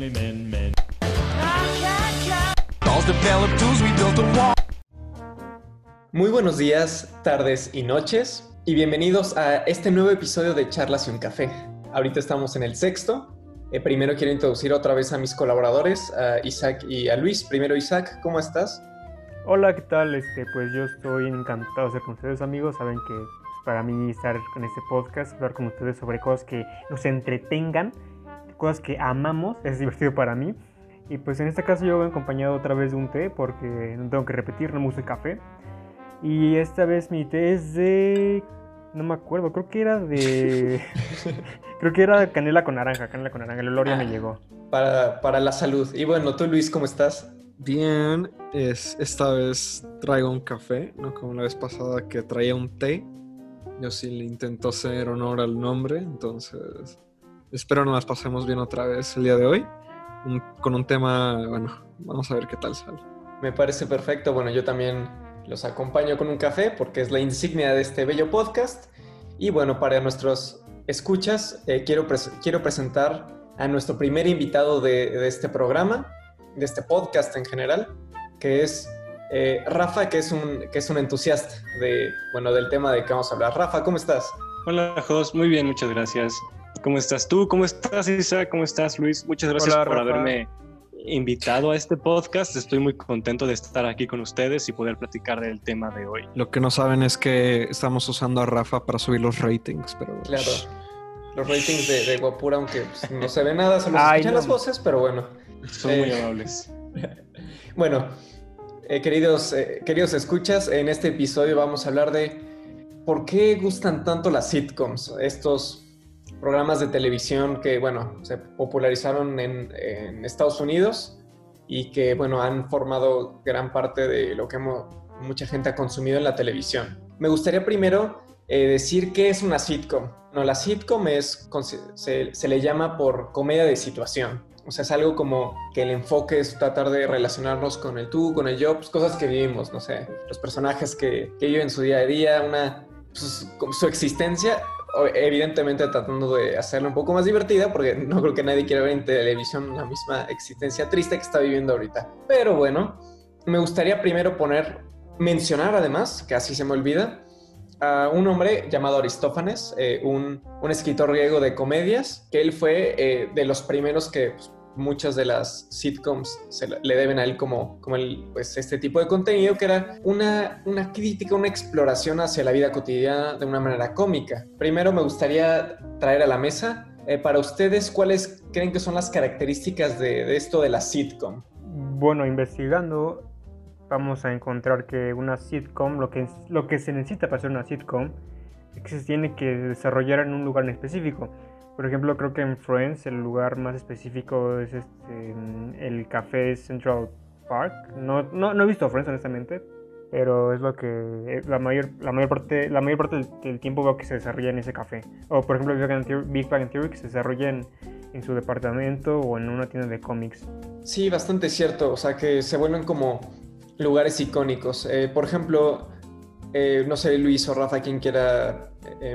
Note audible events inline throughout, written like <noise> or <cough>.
manly men, men. Muy buenos días, tardes y noches, y bienvenidos a este nuevo episodio de Charlas y un Café. Ahorita estamos en el sexto. Eh, primero quiero introducir otra vez a mis colaboradores, a Isaac y a Luis. Primero, Isaac, ¿cómo estás? Hola, ¿qué tal? Este, pues yo estoy encantado de estar con ustedes, amigos. Saben que pues, para mí estar con este podcast, hablar con ustedes sobre cosas que nos entretengan, cosas que amamos, es divertido para mí. Y pues en este caso yo voy acompañado otra vez de un té, porque no tengo que repetir, no me gusta el café. Y esta vez mi té es de... No me acuerdo, creo que era de... <laughs> creo que era de canela con naranja, canela con naranja. El olor ya me Ah. llegó. Para, para la salud. Y bueno, tú, Luis, ¿cómo estás? Bien, es, esta vez traigo un café, no como la vez pasada que traía un té. Yo sí le intento hacer honor al nombre, entonces espero nos las pasemos bien otra vez el día de hoy. Un- con un tema, bueno, vamos a ver qué tal sale. Me parece perfecto. Bueno, yo también los acompaño con un café porque es la insignia de este bello podcast. Y bueno, para nuestros escuchas, eh, quiero, pres- quiero presentar a nuestro primer invitado de, de este programa, de este podcast en general, que es eh, Rafa, que es, un, que es un entusiasta de, bueno, del tema de que vamos a hablar. Rafa, ¿cómo estás? Hola, Jos. Muy bien, muchas gracias. ¿Cómo estás tú? ¿Cómo estás, Isa? ¿Cómo estás, Luis? Muchas gracias Hola, por Rafa. haberme invitado a este podcast. Estoy muy contento de estar aquí con ustedes y poder platicar del tema de hoy. Lo que no saben es que estamos usando a Rafa para subir los ratings, pero... Claro. Los ratings de, de Guapura, aunque pues, no se ve nada, solo se escuchan no. las voces, pero bueno. Son Eh, muy amables. <laughs> Bueno, eh, queridos, eh, queridos escuchas, en este episodio vamos a hablar de por qué gustan tanto las sitcoms, estos programas de televisión que, bueno, se popularizaron en, en Estados Unidos y que, bueno, han formado gran parte de lo que hemos- mucha gente ha consumido en la televisión. Me gustaría primero eh, decir qué es una sitcom. No, la sitcom es, se, se le llama por comedia de situación. O sea, es algo como que el enfoque es tratar de relacionarnos con el tú, con el yo, pues cosas que vivimos, no sé, los personajes que, que viven su día a día, una, pues, su existencia, evidentemente tratando de hacerla un poco más divertida, porque no creo que nadie quiera ver en televisión la misma existencia triste que está viviendo ahorita. Pero bueno, me gustaría primero poner, mencionar además, que así se me olvida, a un hombre llamado Aristófanes, eh, un, un escritor griego de comedias, que él fue eh, de los primeros que pues, muchas de las sitcoms se le deben a él como, como el, pues, este tipo de contenido, que era una, una crítica, una exploración hacia la vida cotidiana de una manera cómica. Primero me gustaría traer a la mesa, eh, para ustedes, ¿cuáles creen que son las características de, de esto de la sitcom? Bueno, investigando, vamos a encontrar que una sitcom, lo que, lo que se necesita para hacer una sitcom, es que se tiene que desarrollar en un lugar en específico. Por ejemplo, creo que en Friends el lugar más específico es este, el café Central Park. No, no, no he visto Friends, honestamente, pero es lo que eh, la mayor, la mayor parte, la mayor parte del, tiempo veo que se desarrolla en ese café. O por ejemplo, Big Bang Theory, Big que se desarrolla en, en su departamento o en una tienda de cómics. Sí, bastante cierto. O sea, que se vuelven como lugares icónicos. Eh, por ejemplo, eh, no sé, Luis o Rafa, quien quiera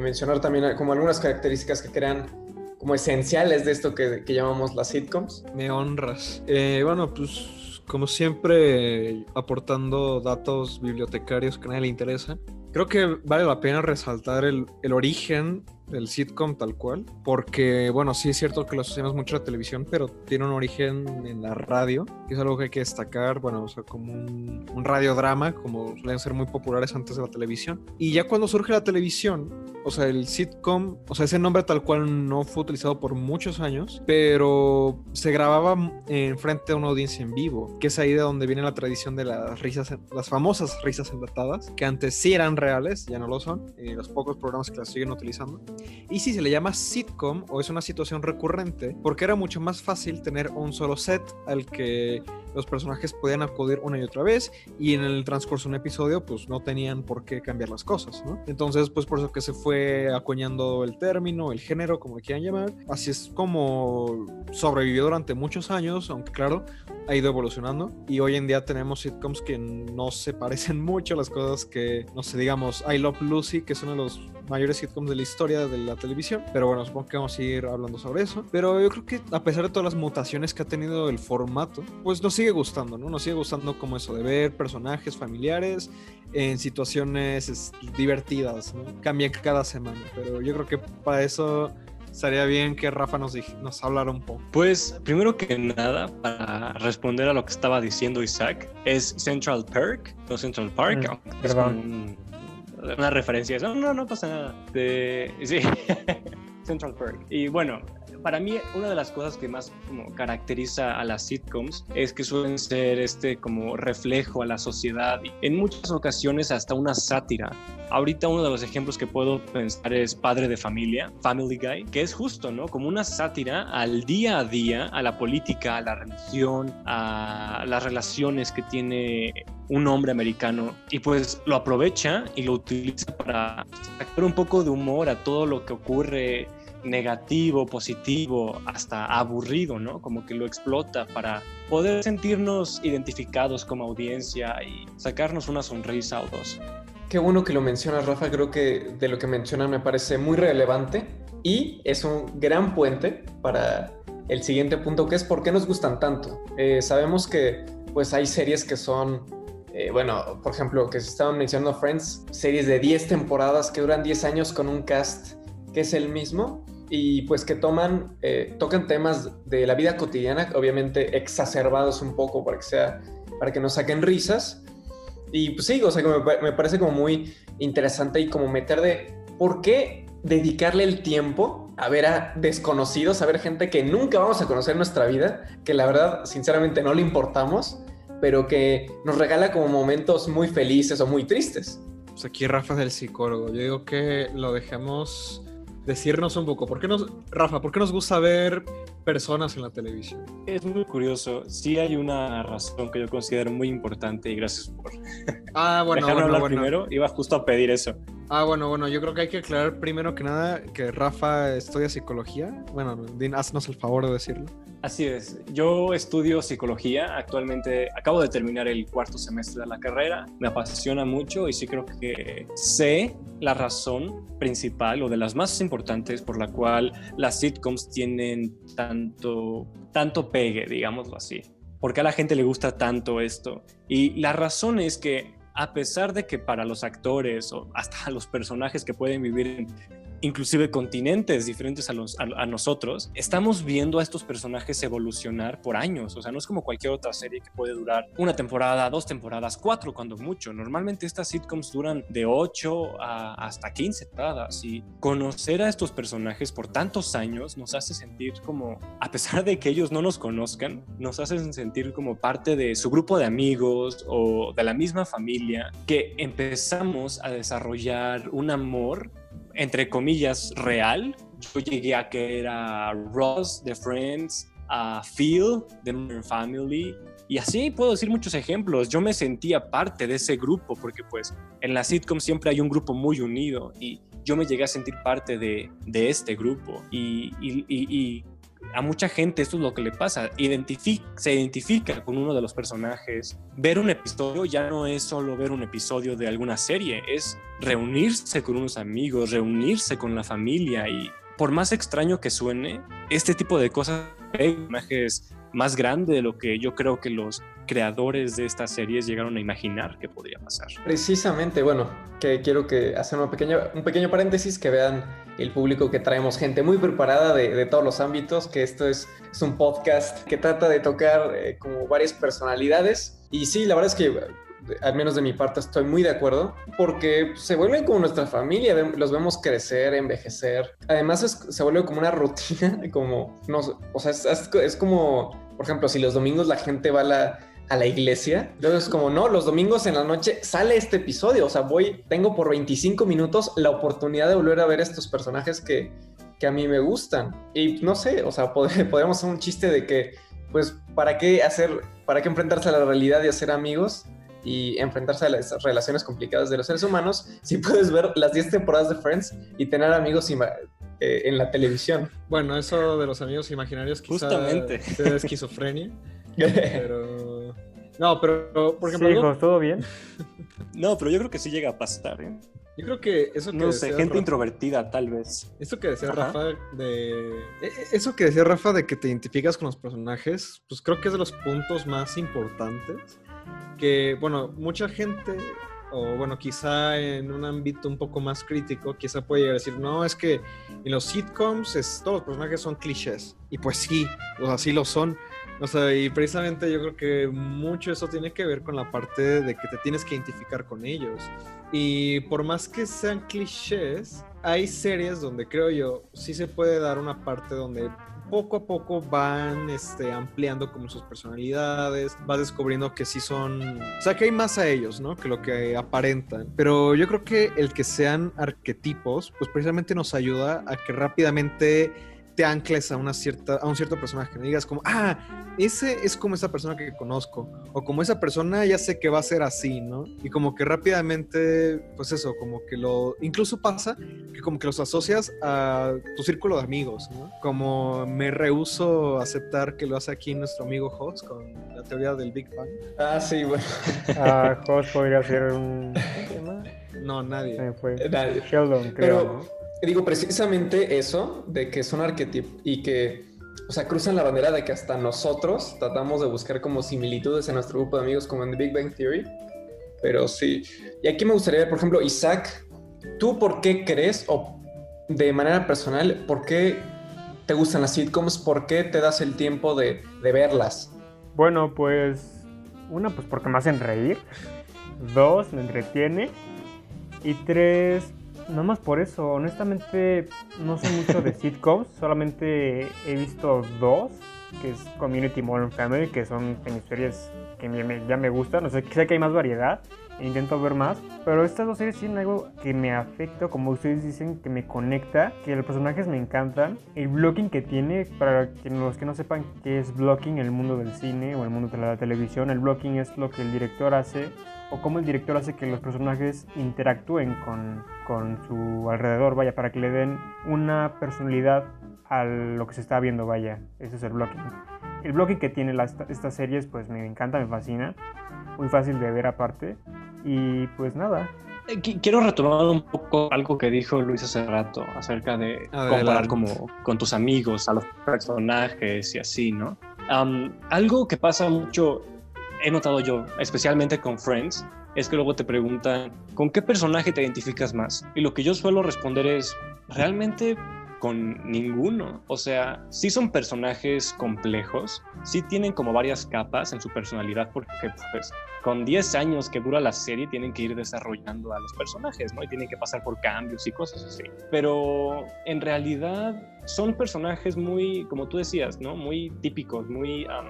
mencionar también como algunas características que crean como esenciales de esto que, llamamos las sitcoms. Me honras. Eh, bueno, pues como siempre, aportando datos bibliotecarios que a nadie le interesa. Creo que vale la pena resaltar el origen del sitcom tal cual, porque bueno, sí es cierto que lo asociamos mucho a la televisión, pero tiene un origen en la radio, que es algo que hay que destacar, bueno, o sea, como un, un radiodrama, como suelen ser muy populares antes de la televisión. Y ya cuando surge la televisión, o sea, el sitcom, o sea, ese nombre tal cual no fue utilizado por muchos años, pero se grababa en frente a una audiencia en vivo, que es ahí de donde viene la tradición de las risas, las famosas risas enlatadas, que antes sí eran reales, ya no lo son, y los pocos programas que las siguen utilizando. Y sí, se le llama sitcom o es una situación recurrente porque era mucho más fácil tener un solo set al que los personajes podían acudir una y otra vez y en el transcurso de un episodio pues no tenían por qué cambiar las cosas, ¿no? Entonces pues por eso que se fue acuñando el término, el género, como quieran llamar. Así es como sobrevivió durante muchos años, aunque claro, ha ido evolucionando y hoy en día tenemos sitcoms que no se parecen <laughs> mucho a las cosas que, no sé, digamos, I Love Lucy, que es uno de los mayores sitcoms de la historia de la televisión, pero bueno, supongo que vamos a ir hablando sobre eso, pero yo creo que a pesar de todas las mutaciones que ha tenido el formato, pues nos sigue gustando, ¿no? Nos sigue gustando como eso de ver personajes familiares en situaciones divertidas, ¿no? Cambia cada semana, pero yo creo que para eso estaría bien que Rafa nos, nos hablara un poco. Pues primero que nada, para responder a lo que estaba diciendo Isaac, es Central Park, no Central Park, mm, es una referencia. No, no, no pasa nada. De, sí, <laughs> Central Park. Y bueno, para mí una de las cosas que más como, caracteriza a las sitcoms es que suelen ser este como reflejo a la sociedad y en muchas ocasiones hasta una sátira. Ahorita uno de los ejemplos que puedo pensar es Padre de Familia, Family Guy, que es justo, ¿no? Como una sátira al día a día, a la política, a la religión, a las relaciones que tiene un hombre americano y pues lo aprovecha y lo utiliza para sacar un poco de humor a todo lo que ocurre negativo, positivo, hasta aburrido, ¿no? Como que lo explota para poder sentirnos identificados como audiencia y sacarnos una sonrisa o dos. Qué bueno que lo mencionas, Rafa. Creo que de lo que mencionan me parece muy relevante y es un gran puente para el siguiente punto, que es por qué nos gustan tanto. Eh, sabemos que pues hay series que son, eh, bueno, por ejemplo, que se estaban mencionando Friends, series de 10 temporadas que duran 10 años con un cast que es el mismo y pues que toman, eh, tocan temas de la vida cotidiana, obviamente exacerbados un poco para que sea, para que nos saquen risas. Y pues sí, o sea, que me, parece como muy interesante y como meter de por qué dedicarle el tiempo a ver a desconocidos, a ver gente que nunca vamos a conocer en nuestra vida, que la verdad, sinceramente, no le importamos, pero que nos regala como momentos muy felices o muy tristes. Pues aquí Rafa es el psicólogo. Yo digo que lo dejemos decirnos un poco, ¿por qué nos, Rafa, ¿por qué nos gusta ver personas en la televisión? Es muy curioso. Sí hay una razón que yo considero muy importante y gracias por ah, bueno, bueno, hablar primero. Iba justo a pedir eso. Ah, bueno, bueno, yo creo que hay que aclarar primero que nada que Rafa estudia psicología. Bueno, haznos el favor de decirlo. Así es, yo estudio psicología, actualmente acabo de terminar el cuarto semestre de la carrera, me apasiona mucho y sí creo que sé la razón principal o de las más importantes por la cual las sitcoms tienen tanto, tanto pegue, digámoslo así. ¿Por qué a la gente le gusta tanto esto? Y la razón es que a pesar de que para los actores o hasta los personajes que pueden vivir inclusive continentes diferentes a, los, a, nosotros, estamos viendo a estos personajes evolucionar por años. O sea, no es como cualquier otra serie que puede durar una temporada, dos temporadas, cuatro cuando mucho. Normalmente estas sitcoms duran de 8 a hasta 15 temporadas y conocer a estos personajes por tantos años nos hace sentir como, a pesar de que ellos no nos conozcan, nos hacen sentir como parte de su grupo de amigos o de la misma familia que empezamos a desarrollar un amor entre comillas, real. Yo llegué a que era Ross de Friends, a Phil de Modern Family, y así puedo decir muchos ejemplos. Yo me sentía parte de ese grupo porque pues en la sitcom siempre hay un grupo muy unido y yo me llegué a sentir parte de, de este grupo. Y, a mucha gente esto es lo que le pasa. se identifica con uno de los personajes. Ver un episodio ya no es solo ver un episodio de alguna serie, es reunirse con unos amigos, reunirse con la familia y por más extraño que suene, este tipo de cosas, imágenes más grande de lo que yo creo que los creadores de estas series llegaron a imaginar que podría pasar. Precisamente, bueno, que quiero que hacer una pequeña, un pequeño paréntesis, que vean el público que traemos, gente muy preparada de, todos los ámbitos, que esto es, un podcast que trata de tocar eh, como varias personalidades. Y sí, la verdad es que al menos de mi parte estoy muy de acuerdo, porque se vuelven como nuestra familia, los vemos crecer, envejecer. Además se vuelve como una <laughs> rutina, como, no, o sea, es, es como, por ejemplo, si los domingos la gente va a la a la iglesia. Entonces, como no, los domingos en la noche sale este episodio. O sea, voy, tengo por 25 minutos la oportunidad de volver a ver estos personajes que, que a mí me gustan. Y no sé, o sea, <laughs> podríamos hacer un chiste de que pues, ¿para qué hacer, para qué enfrentarse a la realidad y hacer amigos y enfrentarse a las relaciones complicadas de los seres humanos <laughs> si puedes ver las 10 temporadas de Friends y tener amigos eh, en la televisión? Bueno, eso de los amigos imaginarios quizá Justamente. sea esquizofrenia, <laughs> pero... No, pero, por ejemplo... Sí, hijos, ¿todo bien? <laughs> No, pero yo creo que sí llega a pasar, ¿eh? Yo creo que eso que No sé, decía gente Rafa- introvertida tal vez. Eso que decía Ajá. Rafa de. e- e- Eso que decía Rafa de que te identificas con los personajes, pues creo que es de los puntos más importantes. Que, bueno, mucha gente, o bueno, quizá en un ámbito un poco más crítico, quizá puede llegar a decir, no, es que en los sitcoms es- todos los personajes son clichés. Y pues sí, o sea, sí lo son. O sea, y precisamente yo creo que mucho eso tiene que ver con la parte de que te tienes que identificar con ellos. Y por más que sean clichés, hay series donde creo yo sí se puede dar una parte donde poco a poco van este, ampliando como sus personalidades, vas descubriendo que sí son, o sea, que hay más a ellos, ¿no? Que lo que aparentan. Pero yo creo que el que sean arquetipos, pues precisamente nos ayuda a que rápidamente te ancles a una cierta a un cierto personaje, no digas como, ah, ese es como esa persona que conozco o como esa persona ya sé que va a ser así, ¿no? Y como que rápidamente, pues eso, como que lo incluso pasa que como que los asocias a tu círculo de amigos, ¿no? Como me rehuso a aceptar que lo hace aquí nuestro amigo Hoss con la teoría del Big Bang. Ah, sí, bueno. <laughs> Ah, podría ser un... No, nadie. Me fue. Nadie. Sheldon, creo, Pero ¿no? Digo, precisamente eso, de que son arquetipos y que, o sea, cruzan la bandera de que hasta nosotros tratamos de buscar como similitudes en nuestro grupo de amigos, como en The Big Bang Theory. Pero sí. Y aquí me gustaría ver, por ejemplo, Isaac, ¿tú por qué crees, o de manera personal, por qué te gustan las sitcoms? ¿Por qué te das el tiempo de, de verlas? Bueno, pues... Una, pues porque me hacen reír. Dos, me entretiene. Y tres, no más por eso. Honestamente, no soy mucho de <laughs> sitcoms. Solamente he visto dos, que es Community Modern Family, que son series que me- ya me gustan. O sea, sé que hay más variedad. e intento ver más. Pero estas dos series tienen algo que me afecta, como ustedes dicen, que me conecta, que los personajes me encantan. El blocking que tiene, para los que no sepan qué es blocking en el mundo del cine o el mundo de la televisión, el blocking es lo que el director hace o cómo el director hace que los personajes interactúen con, con su alrededor, vaya, para que le den una personalidad a lo que se está viendo, vaya. Ese es el blocking. El blocking que tiene las- estas series, pues me encanta, me fascina. Muy fácil de ver aparte. Y pues nada. Eh, qui- Quiero retomar un poco algo que dijo Luis hace rato acerca de Adelante. comparar como con tus amigos, a los personajes y así, ¿no? Algo que pasa mucho, he notado yo, especialmente con Friends, es que luego te preguntan, ¿con qué personaje te identificas más? Y lo que yo suelo responder es, realmente con ninguno. O sea, sí son personajes complejos, sí tienen como varias capas en su personalidad, porque pues con 10 años que dura la serie tienen que ir desarrollando a los personajes, ¿no? Y tienen que pasar por cambios y cosas así. Pero en realidad son personajes muy, como tú decías, ¿no? Muy típicos, muy um,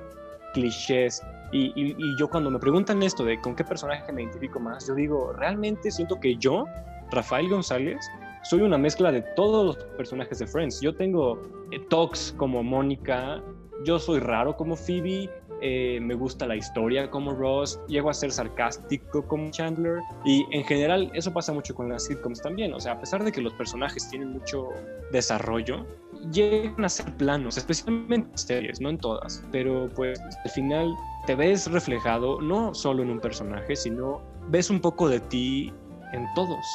clichés. Y, yo cuando me preguntan esto de con qué personaje me identifico más, yo digo, realmente siento que yo, Rafael González, soy una mezcla de todos los personajes de Friends. Yo tengo eh, talks como Mónica, yo soy raro como Phoebe, eh, me gusta la historia como Ross, llego a ser sarcástico como Chandler y en general eso pasa mucho con las sitcoms también, o sea, a pesar de que los personajes tienen mucho desarrollo, llegan a ser planos, especialmente en series, no en todas, pero pues al final te ves reflejado no solo en un personaje, sino ves un poco de ti en todos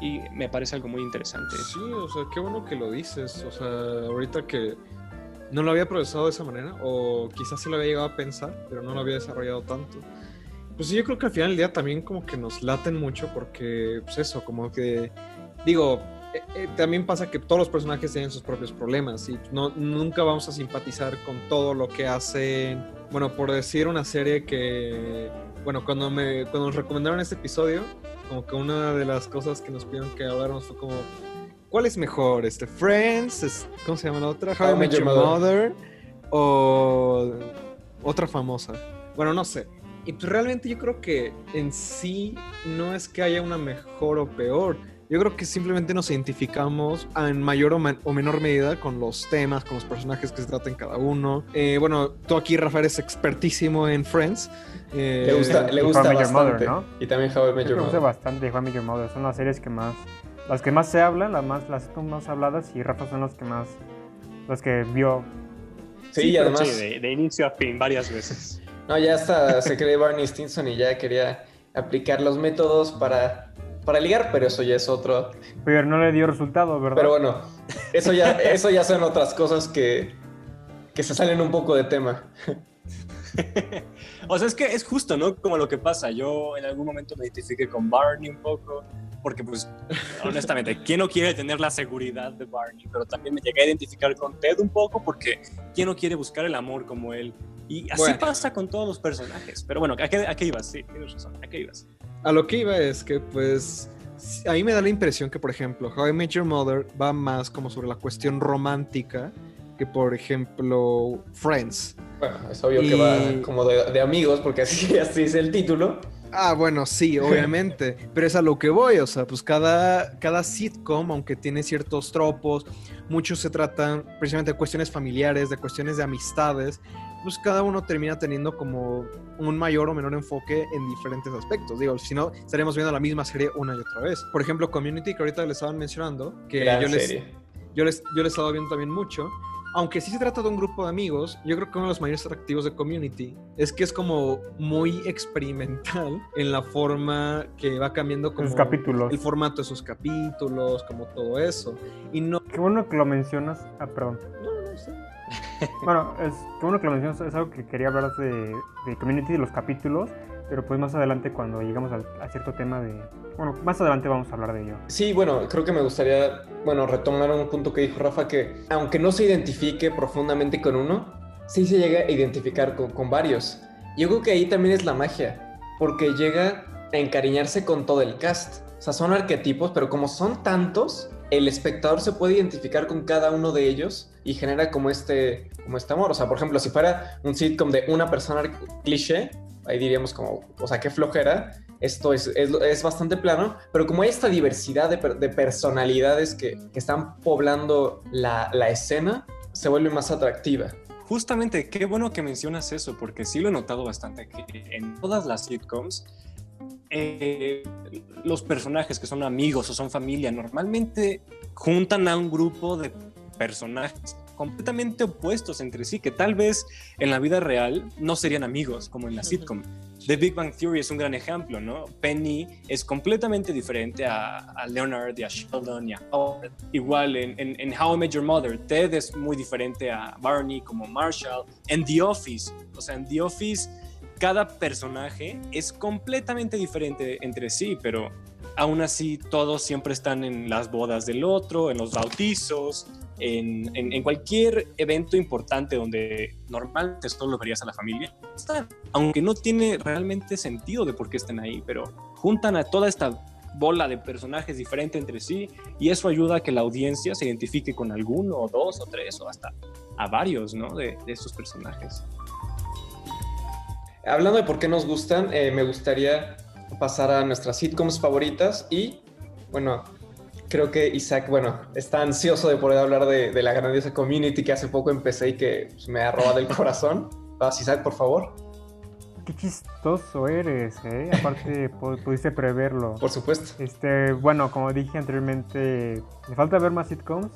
y me parece algo muy interesante. Sí, o sea, qué bueno que lo dices. O sea, ahorita que no lo había procesado de esa manera, o quizás sí lo había llegado a pensar, pero no lo había desarrollado tanto. Pues sí, yo creo que al final del día también como que nos laten mucho porque, pues eso, como que, digo, eh, eh, también pasa que todos los personajes tienen sus propios problemas y no, nunca vamos a simpatizar con todo lo que hacen. Bueno, por decir una serie que, bueno, cuando, me, cuando nos recomendaron este episodio, como que una de las cosas que nos pidieron que habláramos fue como, ¿cuál es mejor? Este, Friends, es- ¿cómo se llama la otra? How I Met Your Mother o otra famosa. Bueno, no sé. Y pues realmente yo creo que en sí no es que haya una mejor o peor, Yo creo que simplemente nos identificamos en mayor o, o menor medida con los temas, con los personajes que se tratan cada uno. Eh, bueno, tú aquí, Rafael, es expertísimo en Friends. Eh, le gusta, le gusta bastante. Mother, ¿no? Y también How I Met Your Mother. gusta bastante How I Met Your Mother. Son las series que más, las que más se hablan, las más, las más habladas y Rafa son las que más, las que vio. Sí, y además. de, de, inicio a fin, varias veces. <laughs> No, ya hasta se cree Barney Stinson y ya quería aplicar los métodos para para ligar, pero eso ya es otro. Pero no le dio resultado, ¿verdad? Pero bueno, eso ya, <laughs> eso ya son otras cosas que, que se salen un poco de tema. <laughs> o sea, es que es justo, ¿no? Como lo que pasa. Yo en algún momento me identifiqué con Barney un poco, porque pues, <laughs> honestamente, ¿quién no quiere tener la seguridad de Barney? Pero también me llegué a identificar con Ted un poco, porque ¿quién no quiere buscar el amor como él? Y así pasa con todos los personajes. Pero bueno, ¿a qué, a qué ibas? Sí, tienes razón, ¿a qué ibas? A lo que iba es que, pues, a mí me da la impresión que, por ejemplo, How I Met Your Mother va más como sobre la cuestión romántica que, por ejemplo, Friends. Bueno, es obvio que va como de, amigos, porque así, <laughs> así es el título. Ah, bueno, sí, <laughs> obviamente. pero es a lo que voy, o sea, pues cada, cada sitcom, aunque tiene ciertos tropos, muchos se tratan precisamente de cuestiones familiares, de cuestiones de amistades, pues cada uno termina teniendo como un mayor o menor enfoque en diferentes aspectos. Digo, si no, estaríamos viendo la misma serie una y otra vez. Por ejemplo, Community, que ahorita les estaban mencionando, que yo les, yo les, yo les estaba viendo también mucho. Aunque sí se trata de un grupo de amigos, yo creo que uno de los mayores atractivos de Community es que es como muy experimental <laughs> en la forma que va cambiando como capítulos. el formato de sus capítulos, como todo eso. Y no... Qué bueno que lo mencionas. Ah, perdón. No. <laughs> bueno, es que lo mencionas, es algo que quería hablar de, de Community, de los capítulos, pero pues más adelante cuando llegamos a, cierto tema de... Bueno, más adelante vamos a hablar de ello. Sí, bueno, creo que me gustaría, bueno, retomar un punto que dijo Rafa, que aunque no se identifique profundamente con uno, sí se llega a identificar con, con varios. Yo creo que ahí también es la magia, porque llega a encariñarse con todo el cast. O sea, son arquetipos, pero como son tantos, el espectador se puede identificar con cada uno de ellos y genera como este, como este amor. O sea, por ejemplo, si fuera un sitcom de una persona cliché, ahí diríamos como, o sea, qué flojera. Esto es, es, bastante plano, pero como hay esta diversidad de, personalidades que, están poblando la, la escena, se vuelve más atractiva. Justamente, qué bueno que mencionas eso, porque sí lo he notado bastante, que en todas las sitcoms eh, los personajes que son amigos o son familia normalmente juntan a un grupo de personajes completamente opuestos entre sí, que tal vez en la vida real no serían amigos como en la sitcom. The Big Bang Theory es un gran ejemplo, ¿no? Penny es completamente diferente a, Leonard y a Sheldon y a Howard. Igual en, en, How I Met Your Mother, Ted es muy diferente a Barney como Marshall. En The Office, o sea, en The Office cada personaje es completamente diferente entre sí, pero aún así todos siempre están en las bodas del otro, en los bautizos, en, cualquier evento importante donde normalmente solo lo verías a la familia. Aunque no tiene realmente sentido de por qué estén ahí, pero juntan a toda esta bola de personajes diferentes entre sí y eso ayuda a que la audiencia se identifique con alguno o dos o tres o hasta a varios ¿no? de, de estos personajes. Hablando de por qué nos gustan, eh, me gustaría pasar a nuestras sitcoms favoritas y, bueno, creo que Isaac, bueno, está ansioso de poder hablar de, la grandiosa community que hace poco empecé y que pues, me ha robado el corazón. Vas, Isaac, por favor. Qué chistoso eres, ¿eh? Aparte, <laughs> pudiste preverlo. Por supuesto. Este, bueno, como dije anteriormente, me falta ver más sitcoms,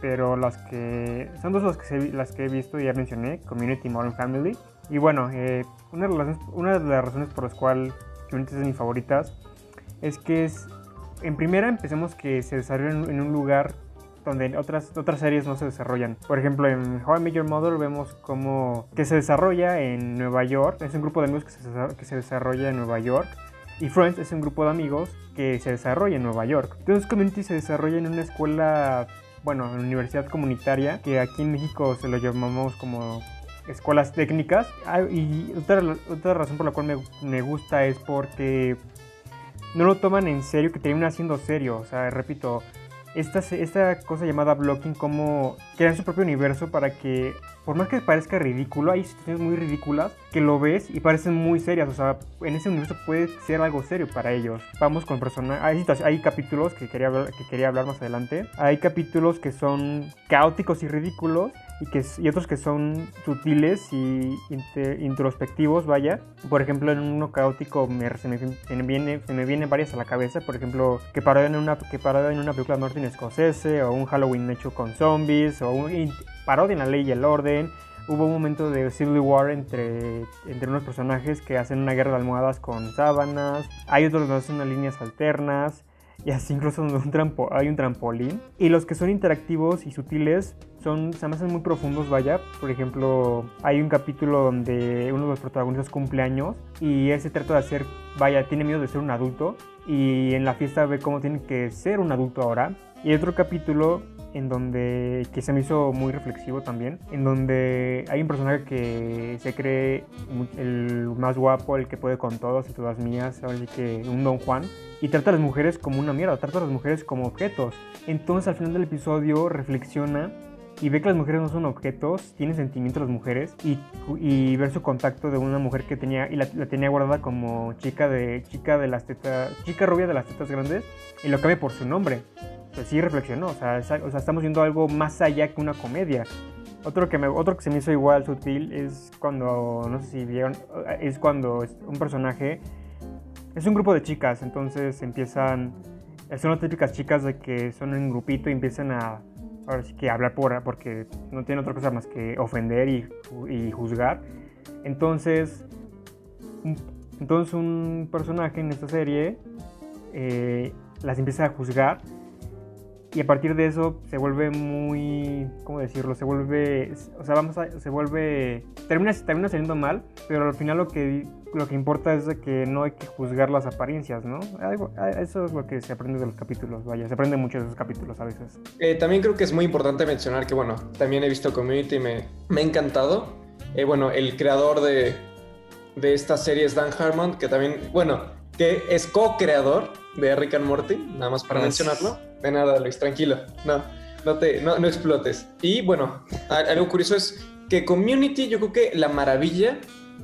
pero las que son dos las que, las que he visto y ya mencioné, Community Modern Family. Y bueno, eh, una, de las, una de las razones por las cuales Community es de mis favoritas es que es, en primera empecemos que se desarrolla en, un lugar donde otras, otras series no se desarrollan. Por ejemplo, en How I Met Your Mother vemos como que se desarrolla en Nueva York, es un grupo de amigos que se, que se desarrolla en Nueva York. Y Friends es un grupo de amigos que se desarrolla en Nueva York. Entonces Community se desarrolla en una escuela, bueno, en una universidad comunitaria, que aquí en México se lo llamamos como escuelas técnicas. Ah, y otra, otra razón por la cual me, me, gusta es porque no lo toman en serio, que termina siendo serio. O sea, repito, esta, esta cosa llamada blocking, como crean su propio universo para que, por más que parezca ridículo, hay situaciones muy ridículas que lo ves y parecen muy serias. O sea, en ese universo puede ser algo serio para ellos. Vamos con personajes. Hay, hay capítulos que quería, que quería hablar más adelante. Hay capítulos que son caóticos y ridículos y, que, y otros que son sutiles y introspectivos, vaya. Por ejemplo, en uno caótico me, se, me, viene, se me vienen varias a la cabeza. Por ejemplo, que parodian una, que en una película de Martin Scorsese, o un Halloween hecho con zombies, o un, parodian la ley y el orden. Hubo un momento de Civil War entre, entre unos personajes que hacen una guerra de almohadas con sábanas. Hay otros que hacen unas líneas alternas y así incluso <laughs> un trampo hay un trampolín. Y los que son interactivos y sutiles son, se me hacen muy profundos, vaya. Por ejemplo, hay un capítulo donde uno de los protagonistas cumple años y él se trata de hacer, vaya, tiene miedo de ser un adulto y en la fiesta ve cómo tiene que ser un adulto ahora. Y hay otro capítulo en donde, que se me hizo muy reflexivo también, en donde hay un personaje que se cree el más guapo, el que puede con todos y todas mías, así que un Don Juan, y trata a las mujeres como una mierda, trata a las mujeres como objetos. Entonces al final del episodio reflexiona y ve que las mujeres no son objetos, tiene sentimientos las mujeres y, y ver su contacto de una mujer que tenía y la, tenía guardada como chica de chica de las tetas, chica rubia de las tetas grandes y lo cambia por su nombre. Pues sí reflexionó, o sea, o sea, estamos viendo algo más allá que una comedia. Otro que, me, otro que se me hizo igual sutil es cuando, no sé si vieron, es cuando un personaje es un grupo de chicas, entonces empiezan, son las típicas chicas de que son en grupito y empiezan a, ahora sí que hablar por, porque no tienen otra cosa más que ofender y, y juzgar. Entonces, un, entonces un personaje en esta serie eh, las empieza a juzgar y a partir de eso se vuelve muy, ¿cómo decirlo? Se vuelve, o sea, vamos a, se vuelve, termina, termina saliendo mal, pero al final lo que, lo que importa es de que no hay que juzgar las apariencias, ¿no? Eso es lo que se aprende de los capítulos, vaya, se aprende mucho de esos capítulos a veces. Eh, también creo que es muy importante mencionar que, bueno, también he visto Community y me, me ha encantado. Eh, bueno, el creador de, de esta serie es Dan Harmon, que también, bueno, que es co-creador de Rick and Morty, nada más para mencionarlo. De nada, Luis, tranquilo. No, no te, no, explotes. Y bueno, algo curioso es que Community, yo creo que la maravilla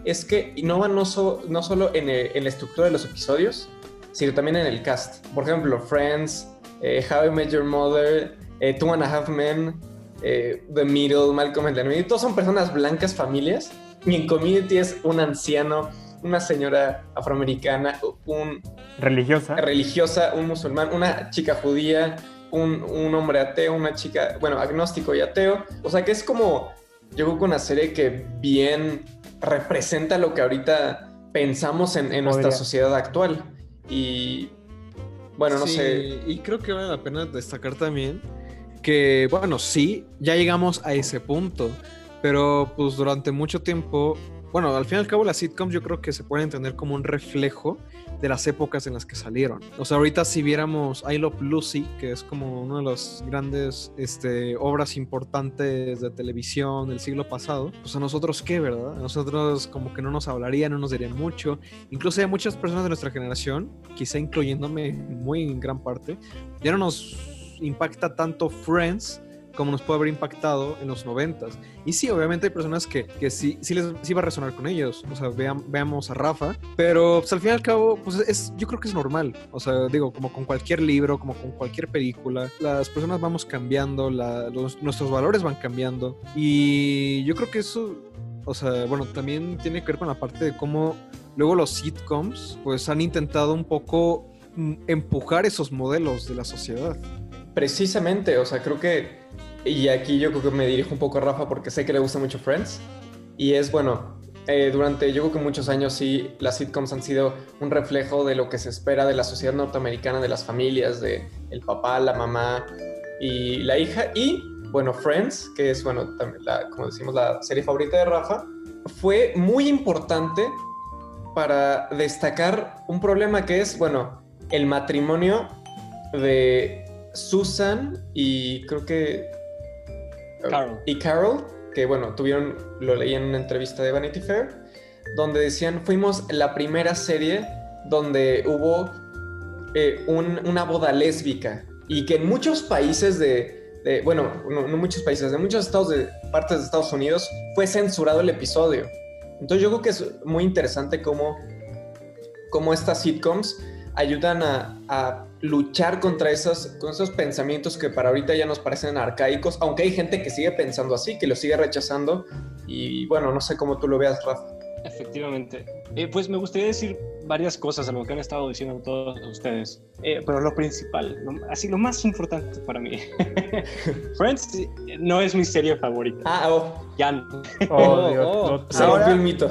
es que innova no, no solo en, la estructura de los episodios, sino también en el cast. Por ejemplo, Friends, eh, How I Met Your Mother, eh, Two and a Half Men, eh, The Middle, Malcolm and the Middle, todos son personas blancas, familias. Y en Community es un anciano, una señora afroamericana, un... Religiosa. Religiosa, un musulmán, una chica judía, un, hombre ateo, una chica, bueno, agnóstico y ateo. O sea que es como, yo creo que una serie que bien representa lo que ahorita pensamos en, nuestra sociedad actual. Y bueno, no sé. Y creo que vale la pena destacar también que, bueno, sí, ya llegamos a ese punto, pero pues durante mucho tiempo bueno, al fin y al cabo las sitcoms yo creo que se pueden entender como un reflejo de las épocas en las que salieron. O sea, ahorita si viéramos I Love Lucy, que es como una de las grandes este, obras importantes de televisión del siglo pasado, pues a nosotros qué, ¿verdad? A nosotros como que no nos hablarían, no nos dirían mucho. Incluso hay muchas personas de nuestra generación, quizá incluyéndome muy en gran parte, ya no nos impacta tanto Friends como nos puede haber impactado en los noventas. Y sí, obviamente hay personas que, que sí, sí les sí a resonar con ellos. O sea, veamos a Rafa. Pero pues, al fin y al cabo, pues es, yo creo que es normal. O sea, digo, como con cualquier libro, como con cualquier película, las personas vamos cambiando, nuestros valores van cambiando. Y yo creo que eso, o sea, bueno, también tiene que ver con la parte de cómo luego los sitcoms, pues han intentado un poco mm, empujar esos modelos de la sociedad. Precisamente, o sea, creo que y aquí yo creo que me dirijo un poco a Rafa porque sé que le gusta mucho Friends. Y es bueno, eh, durante yo creo que muchos años sí, las sitcoms han sido un reflejo de lo que se espera de la sociedad norteamericana, de las familias, de el papá, la mamá y la hija. Y bueno, Friends, que es bueno, la, como decimos, la serie favorita de Rafa, fue muy importante para destacar un problema que es, bueno, el matrimonio de Susan y creo que y Carol, que bueno, tuvieron, lo leí en una entrevista de Vanity Fair, donde decían, fuimos la primera serie donde hubo eh, una boda lésbica y que en muchos países de, bueno, no, muchos países, de muchos estados de partes de Estados Unidos fue censurado el episodio. Entonces yo creo que es muy interesante cómo, cómo estas sitcoms ayudan a, luchar contra esos, con esos pensamientos que para ahorita ya nos parecen arcaicos, aunque hay gente que sigue pensando así, que lo sigue rechazando. Y bueno, no sé cómo tú lo veas, Rafa. Efectivamente. Eh, pues me gustaría decir varias cosas a lo que han estado diciendo todos ustedes, eh, pero lo principal, así lo más importante para mí, <laughs> Friends no es mi serie favorita. Ah, oh. Ya no. Oh, Dios, oh, se rompió el mito.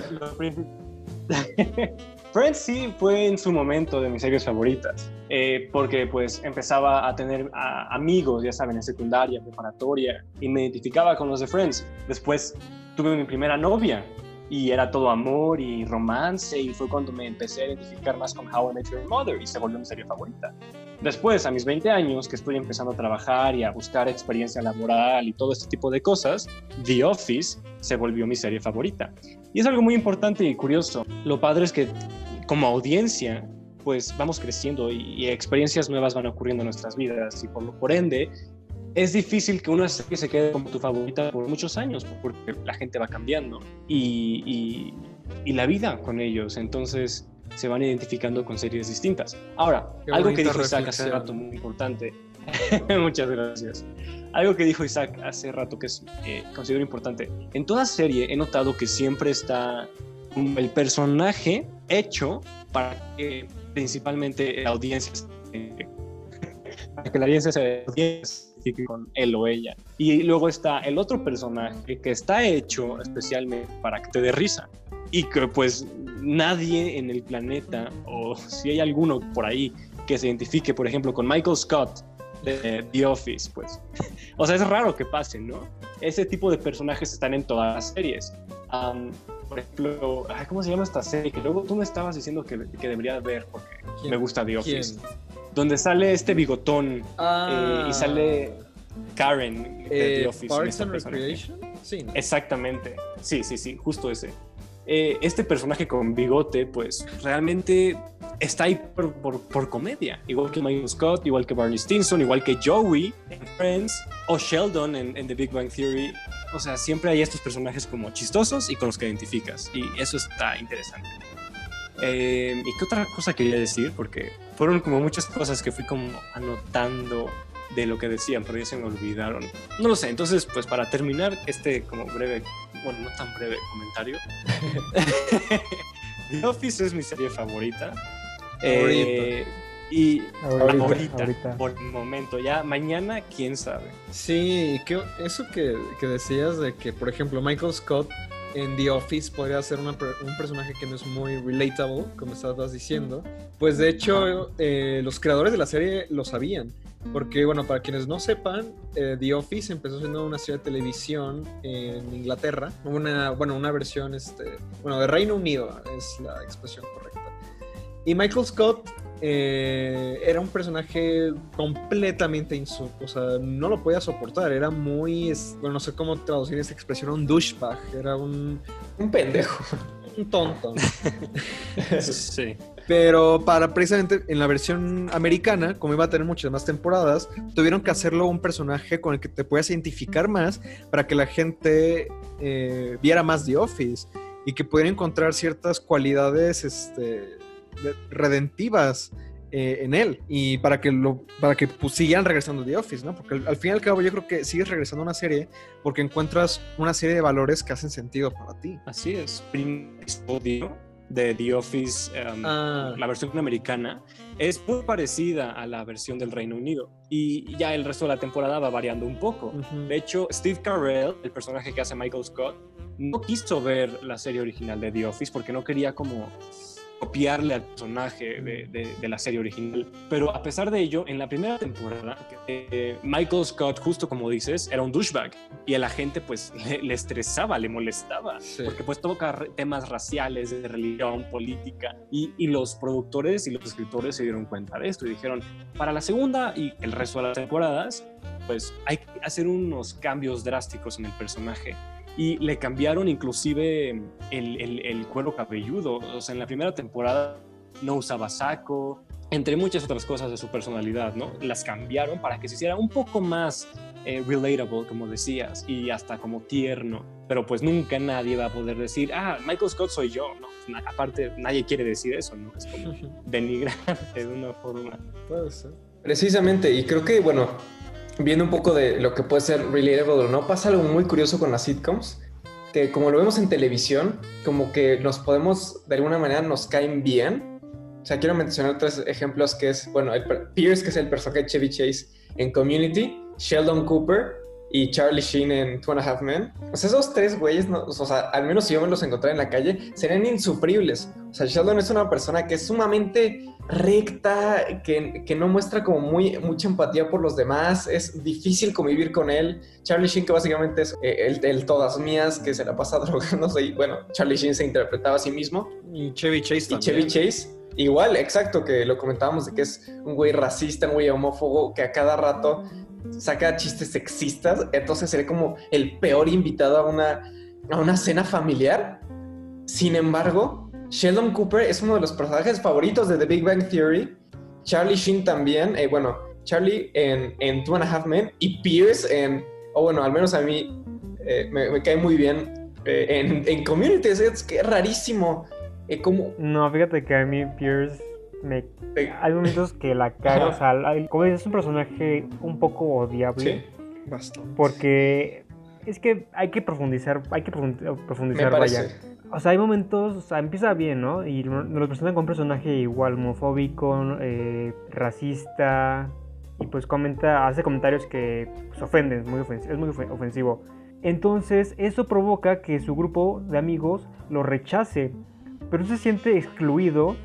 Friends sí fue en su momento de mis series favoritas, eh, porque pues empezaba a tener amigos, ya saben, en secundaria, preparatoria, y me identificaba con los de Friends. Después tuve mi primera novia, y era todo amor y romance y fue cuando me empecé a identificar más con How I Met Your Mother y se volvió mi serie favorita. Después, a mis 20 años, que estoy empezando a trabajar y a buscar experiencia laboral y todo este tipo de cosas, The Office se volvió mi serie favorita. Y es algo muy importante y curioso. Lo padre es que como audiencia pues vamos creciendo y, experiencias nuevas van ocurriendo en nuestras vidas. Y por, por ende es difícil que una serie se quede como tu favorita por muchos años, porque la gente va cambiando y, la vida con ellos, entonces se van identificando con series distintas. Ahora, algo que dijo Isaac hace rato muy importante, <laughs> muchas gracias, algo que dijo Isaac hace rato que es, eh, considero importante, en toda serie he notado que siempre está el personaje hecho para que principalmente la audiencia, <laughs> para que la audiencia se con él o ella. Y luego está el otro personaje que está hecho especialmente para que te dé risa. Y que pues nadie en el planeta, o si hay alguno por ahí que se identifique, por ejemplo, con Michael Scott de The Office, pues. <laughs> o sea, es raro que pase, ¿no? Ese tipo de personajes están en todas las series. Por ejemplo, ¿cómo se llama esta serie? Que luego tú me estabas diciendo que, que debería ver porque me gusta The Office donde sale este bigotón eh, y ah. sale Karen de The eh, Office. Parks and Recreation. Sí. Exactamente. Sí, sí, sí, justo ese. Eh, este personaje con bigote, pues realmente está ahí por, por, comedia. Igual que Michael Scott, igual que Barney Stinson, igual que Joey en Friends o Sheldon en, en The Big Bang Theory. O sea, siempre hay estos personajes como chistosos y con los que identificas. Y eso está interesante. Eh, ¿Y qué otra cosa quería decir? Porque fueron como muchas cosas que fui como anotando de lo que decían, pero ya se me olvidaron. No lo sé, entonces pues para terminar este como breve, bueno, no tan breve comentario. <laughs> The Office es mi serie favorita. Eh, y ahorita, por el momento, ya mañana, quién sabe. Sí, que, eso que, que decías de que, por ejemplo, Michael Scott en The Office podría ser un personaje que no es muy relatable, como estabas diciendo. Pues de hecho, eh, los creadores de la serie lo sabían. Porque, bueno, para quienes no sepan, eh, The Office empezó siendo una serie de televisión en Inglaterra. Una, bueno, una versión, este, bueno, de Reino Unido es la expresión correcta. Y Michael Scott eh, era un personaje completamente insulto, o sea, no lo podía soportar, era muy, bueno, no sé cómo traducir esa expresión, un douchebag, era un... Un pendejo. Un tonto. <laughs> sí. Pero para precisamente en la versión americana, como iba a tener muchas más temporadas, tuvieron que hacerlo un personaje con el que te puedas identificar más para que la gente eh, viera más The Office y que pudiera encontrar ciertas cualidades este, redentivas eh, en él y para que lo para que pues, sigan regresando The Office, ¿no? Porque al, fin y al cabo yo creo que sigues regresando a una serie porque encuentras una serie de valores que hacen sentido para ti. Así es. De The Office, em, ah. la versión americana, es muy parecida a la versión del Reino Unido y ya el resto de la temporada va variando un poco. De hecho, Steve Carell, el personaje que hace Michael Scott, no quiso ver la serie original de The Office porque no quería como copiarle al personaje de, la serie original. Pero a pesar de ello, en la primera temporada, eh, Michael Scott, justo como dices, era un douchebag y a la gente pues le, estresaba, le molestaba, porque pues toca temas raciales, de religión, política, y, y, los productores y los escritores se dieron cuenta de esto y dijeron, para la segunda y el resto de las temporadas, pues hay que hacer unos cambios drásticos en el personaje y le cambiaron inclusive el, el, el, cuero cabelludo. O sea, en la primera temporada no usaba saco, entre muchas otras cosas de su personalidad, ¿no? Las cambiaron para que se hiciera un poco más eh, relatable, como decías, y hasta como tierno. Pero pues nunca nadie va a poder decir, ah, Michael Scott soy yo, ¿no? Aparte, nadie quiere decir eso, ¿no? Es como <laughs> denigrante de una forma. Puede ser. Precisamente, y creo que, bueno, viendo un poco de lo que puede ser relatable o no, pasa algo muy curioso con las sitcoms, que como lo vemos en televisión, como que nos podemos, de alguna manera, nos caen bien. O sea, quiero mencionar tres ejemplos que es, bueno, el, Pierce, que es el personaje de Chevy Chase en Community, Sheldon Cooper y Charlie Sheen en Two and a Half Men. O sea, esos tres güeyes, o sea, al menos si yo me los encontrara en la calle, serían insufribles. O sea, Sheldon es una persona que es sumamente recta, que, que, no muestra como muy, mucha empatía por los demás, es difícil convivir con él. Charlie Sheen, que básicamente es eh, el, todas mías, que se la pasa <laughs> drogándose y bueno, Charlie Sheen se interpretaba a sí mismo. Y Chevy Chase también. Y Chevy Chase. Igual, exacto, que lo comentábamos de que es un güey racista, un güey homófobo, que a cada rato saca chistes sexistas, entonces sería como el peor invitado a una, a una cena familiar. Sin embargo, Sheldon Cooper es uno de los personajes favoritos de The Big Bang Theory. Charlie Sheen también. Eh, bueno, Charlie en, en Two and a Half Men y Pierce en, o bueno, al menos a mí eh, me, cae muy bien eh, en, en Community. Es, que es rarísimo. como... No, fíjate que a mí Pierce me... Hay momentos que la cago, o sea, como es un personaje un poco odiable. Sí, bastante. Porque es que hay que profundizar, hay que profundizar, vaya o sea, hay momentos, o sea, empieza bien, ¿no? Y nos lo presentan con un personaje igual homofóbico, eh, racista, y pues comenta, hace comentarios que pues, ofenden, muy es muy ofensivo. Entonces, eso provoca que su grupo de amigos lo rechace, pero se siente excluido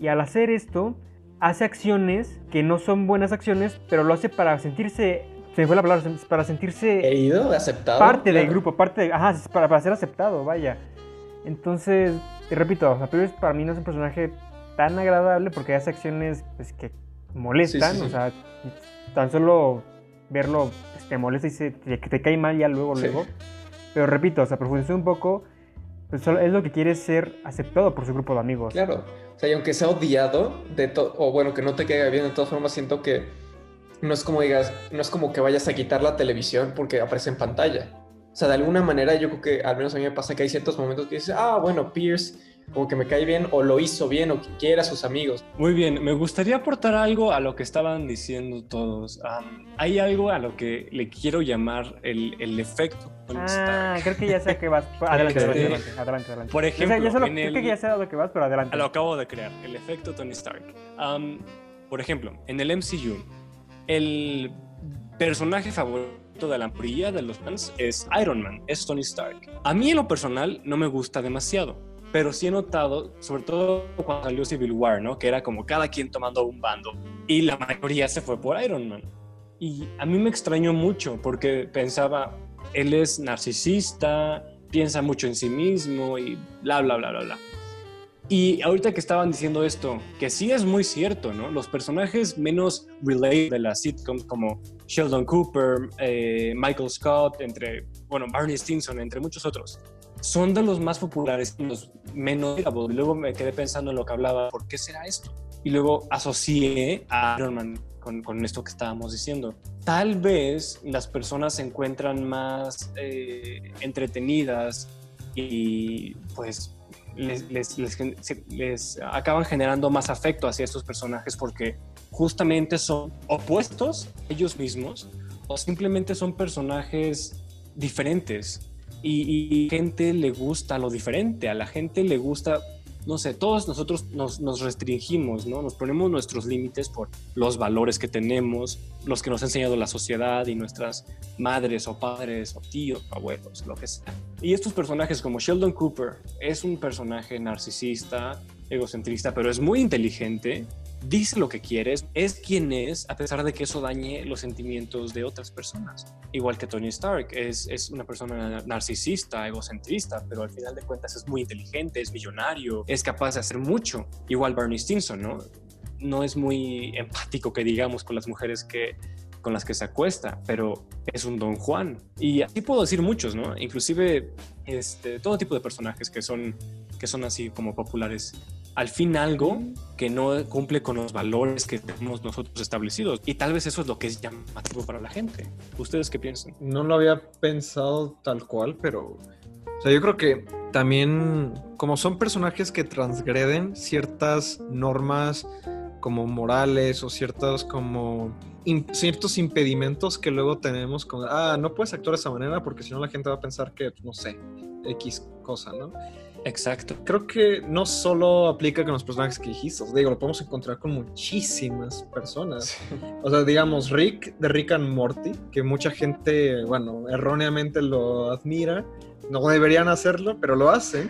y al hacer esto, hace acciones que no son buenas acciones, pero lo hace para sentirse se me fue la palabra, para sentirse... Herido, aceptado. Parte del grupo, parte de... Ajá, para, para ser aceptado, vaya. Entonces, repito, o sea, para mí no es un personaje tan agradable porque hace acciones pues, que molestan, o sea, tan solo verlo pues, te molesta y se, te, te cae mal ya luego, luego. Pero repito, o sea, profundizar un poco, pues es lo que quiere ser aceptado por su grupo de amigos. Claro, o sea, y aunque sea odiado, de o bueno, que no te caiga bien, de todas formas siento que no es como digas, no es como que vayas a quitar la televisión porque aparece en pantalla. O sea, de alguna manera yo creo que al menos a mí me pasa que hay ciertos momentos que dices, ah, bueno, Pierce como que me cae bien o lo hizo bien o que quiera a sus amigos. Muy bien, me gustaría aportar algo a lo que estaban diciendo todos. hay algo a lo que le quiero llamar el, el efecto. Ah, creo que ya sé que vas. <laughs> Adelante, adelante, adelante, adelante, Por ejemplo, ya creo que ya sé a lo que vas, pero adelante. Lo acabo de crear, el efecto Tony Stark. por ejemplo, en el MCU, el personaje favorito de la mayoría de los fans es Iron Man, es Tony Stark. A mí en lo personal no me gusta demasiado, pero sí he notado, sobre todo cuando salió Civil War, ¿no? Que era como cada quien tomando un bando y la mayoría se fue por Iron Man. Y a mí me extrañó mucho porque pensaba, él es narcisista, piensa mucho en sí mismo y bla, bla, bla, bla, bla. Y ahorita que estaban diciendo esto, que sí es muy cierto, ¿no? Los personajes menos relatable de las sitcoms como Sheldon Cooper, eh, Michael Scott, entre, bueno, Barney Stinson, entre muchos otros, son de los más populares los menos Y luego me quedé pensando en lo que hablaba, ¿por qué será esto? Y luego asocié a Iron Man con, con esto que estábamos diciendo. Tal vez las personas se encuentran más eh, entretenidas y pues les, acaban generando más afecto hacia estos personajes porque justamente son opuestos ellos mismos o simplemente son personajes diferentes. Y, y gente le gusta lo diferente, a la gente le gusta no sé, todos nosotros nos, restringimos, ¿no? Nos ponemos nuestros límites por los valores que tenemos, los que nos ha enseñado la sociedad y nuestras madres o padres o tíos o abuelos, lo que sea. Y estos personajes como Sheldon Cooper es un personaje narcisista, egocentrista, pero es muy inteligente dice lo que quieres, es quien es, a pesar de que eso dañe los sentimientos de otras personas. Igual que Tony Stark, es, es una persona narcisista, egocentrista, pero al final de cuentas es muy inteligente, es millonario, es capaz de hacer mucho. Igual Barney Stinson, ¿no? No es muy empático, que digamos, con las mujeres que con las que se acuesta, pero es un Don Juan. Y así puedo decir muchos, ¿no? Inclusive este, todo tipo de personajes que son, que son así como populares al fin algo que no cumple con los valores que tenemos nosotros establecidos. Y tal vez eso es lo que es llamativo para la gente. ¿Ustedes qué piensan? No lo había pensado tal cual, pero... O sea, yo creo que también, como son personajes que transgreden ciertas normas como morales o ciertas como ciertos impedimentos que luego tenemos como, ah, no puedes actuar de esa manera porque si no la gente va a pensar que, no sé, X cosa, ¿no? Exacto. Creo que no solo aplica con los personajes que dijiste, digo, lo podemos encontrar con muchísimas personas. O sea, digamos, Rick de Rick and Morty, que mucha gente, bueno, erróneamente lo admira. No deberían hacerlo, pero lo hacen,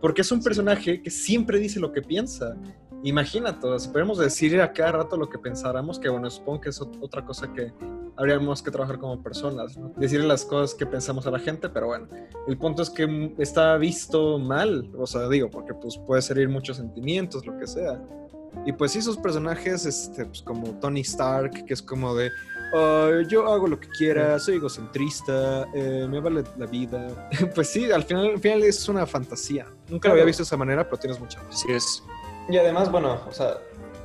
porque es un <laughs> personaje que siempre dice lo que piensa. Imagínate, podemos decir a cada rato lo que pensáramos, que bueno, supongo que es otra cosa que habríamos que trabajar como personas, ¿no? decirle las cosas que pensamos a la gente, pero bueno, el punto es que está visto mal, o sea, digo, porque pues puede herir muchos sentimientos, lo que sea. Y pues sí, esos personajes, este, pues como Tony Stark, que es como de, yo hago lo que quiera, soy egocentrista, eh, me vale la vida. <laughs> pues sí, al final, al final es una fantasía. Nunca lo había visto de esa manera, pero tienes mucha razón. Sí es. Y además, bueno, o sea,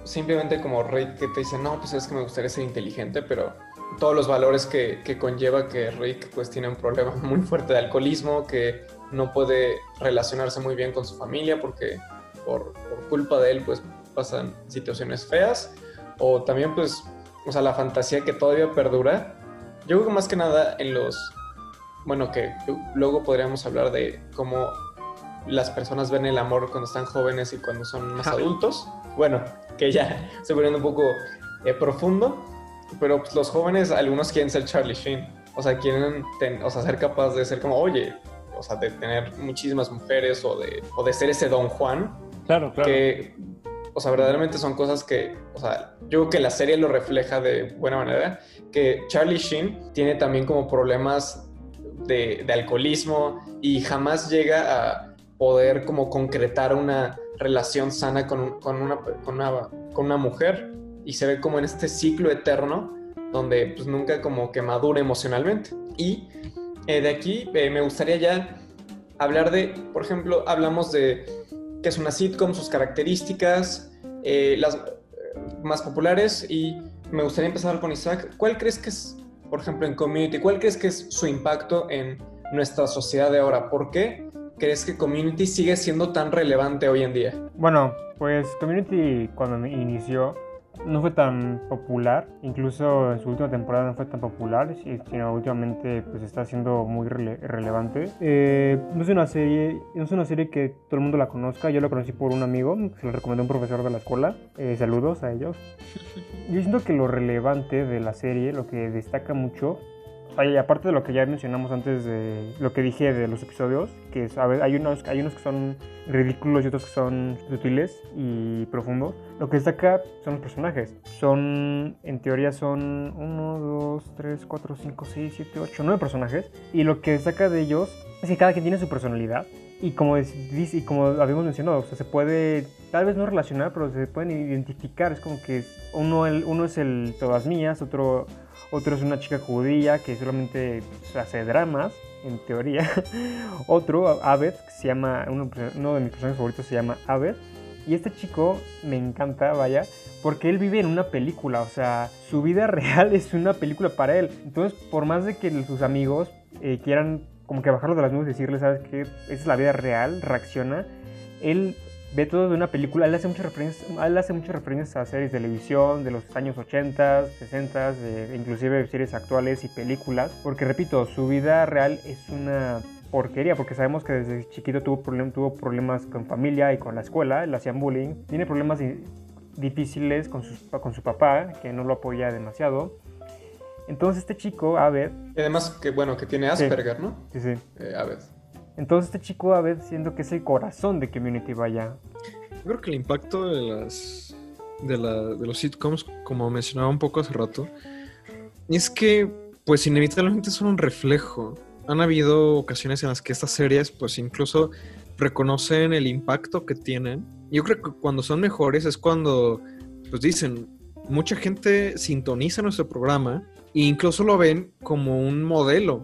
simplemente como Rick que te dice, no, pues es que me gustaría ser inteligente, pero todos los valores que, que, conlleva que Rick pues tiene un problema <laughs> muy fuerte de alcoholismo, que no puede relacionarse muy bien con su familia porque por, por culpa de él pues pasan situaciones feas, o también pues, o sea, la fantasía que todavía perdura. Yo creo que más que nada en los, bueno, que luego podríamos hablar de cómo las personas ven el amor cuando están jóvenes y cuando son más adultos. Bueno, que ya <laughs> se poniendo un poco eh, profundo, pero pues, los jóvenes, algunos quieren ser Charlie Sheen. O sea, quieren o sea, ser capaz de ser como, oye, o sea, de tener muchísimas mujeres o de, o de ser ese Don Juan. Claro, claro. Que, o sea, verdaderamente son cosas que, o sea, yo creo que la serie lo refleja de buena manera, que Charlie Sheen tiene también como problemas de, de alcoholismo y jamás llega a poder como concretar una relación sana con, con, una, con, una, con una mujer y se ve como en este ciclo eterno donde pues nunca como que madura emocionalmente. Y eh, de aquí eh, me gustaría ya hablar de, por ejemplo, hablamos de qué es una sitcom, sus características, eh, las más populares y me gustaría empezar con Isaac. ¿Cuál crees que es, por ejemplo, en Community, cuál crees que es su impacto en nuestra sociedad de ahora? ¿Por qué? Crees que Community sigue siendo tan relevante hoy en día? Bueno, pues Community cuando inició no fue tan popular, incluso en su última temporada no fue tan popular, sino últimamente pues está siendo muy relevante. Eh, no es una serie, no es una serie que todo el mundo la conozca, yo la conocí por un amigo, se lo recomendó un profesor de la escuela, eh, saludos a ellos. Yo siento que lo relevante de la serie, lo que destaca mucho, aparte de lo que ya mencionamos antes de lo que dije de los episodios, que hay, unos, hay unos que son ridículos y otros que son sutiles y profundos, lo que destaca son los personajes. Son, en teoría, son 1, 2, 3, 4, 5, 6, 7, 8, 9 personajes. Y lo que destaca de ellos es que cada quien tiene su personalidad. Y como, y como habíamos mencionado, o sea, se puede tal vez no relacionar, pero se pueden identificar. Es como que uno, el, uno es el todas mías, otro otro es una chica judía que solamente hace dramas, en teoría. <laughs> Otro, Abed, que se llama, uno, de mis personajes favoritos se llama Abed. Y este chico me encanta, vaya, porque él vive en una película, o sea, su vida <laughs> real es una película para él. Entonces, por más de que sus amigos eh, quieran como que bajarlo de las nubes y decirle, ¿sabes qué? Esa es la vida real, reacciona. Él ve todo de una película. Él hace muchas referencias, él hace muchas referencias a series de televisión de los años 80, 60, inclusive series actuales y películas. Porque repito, su vida real es una porquería, porque sabemos que desde chiquito tuvo, tuvo problemas con familia y con la escuela, le hacían bullying. Tiene problemas difíciles con su, con su papá, que no lo apoya demasiado. Entonces este chico, Abed... Y además que, bueno, que tiene Asperger, ¿no? Sí, sí. Eh, Abed. Entonces este chico a ver siendo que es el corazón de Community vaya. Yo creo que el impacto de las de, los sitcoms, como mencionaba un poco hace rato, es que pues inevitablemente son un reflejo. Han habido ocasiones en las que estas series pues incluso reconocen el impacto que tienen. Yo creo que cuando son mejores es cuando pues dicen, mucha gente sintoniza nuestro programa e incluso lo ven como un modelo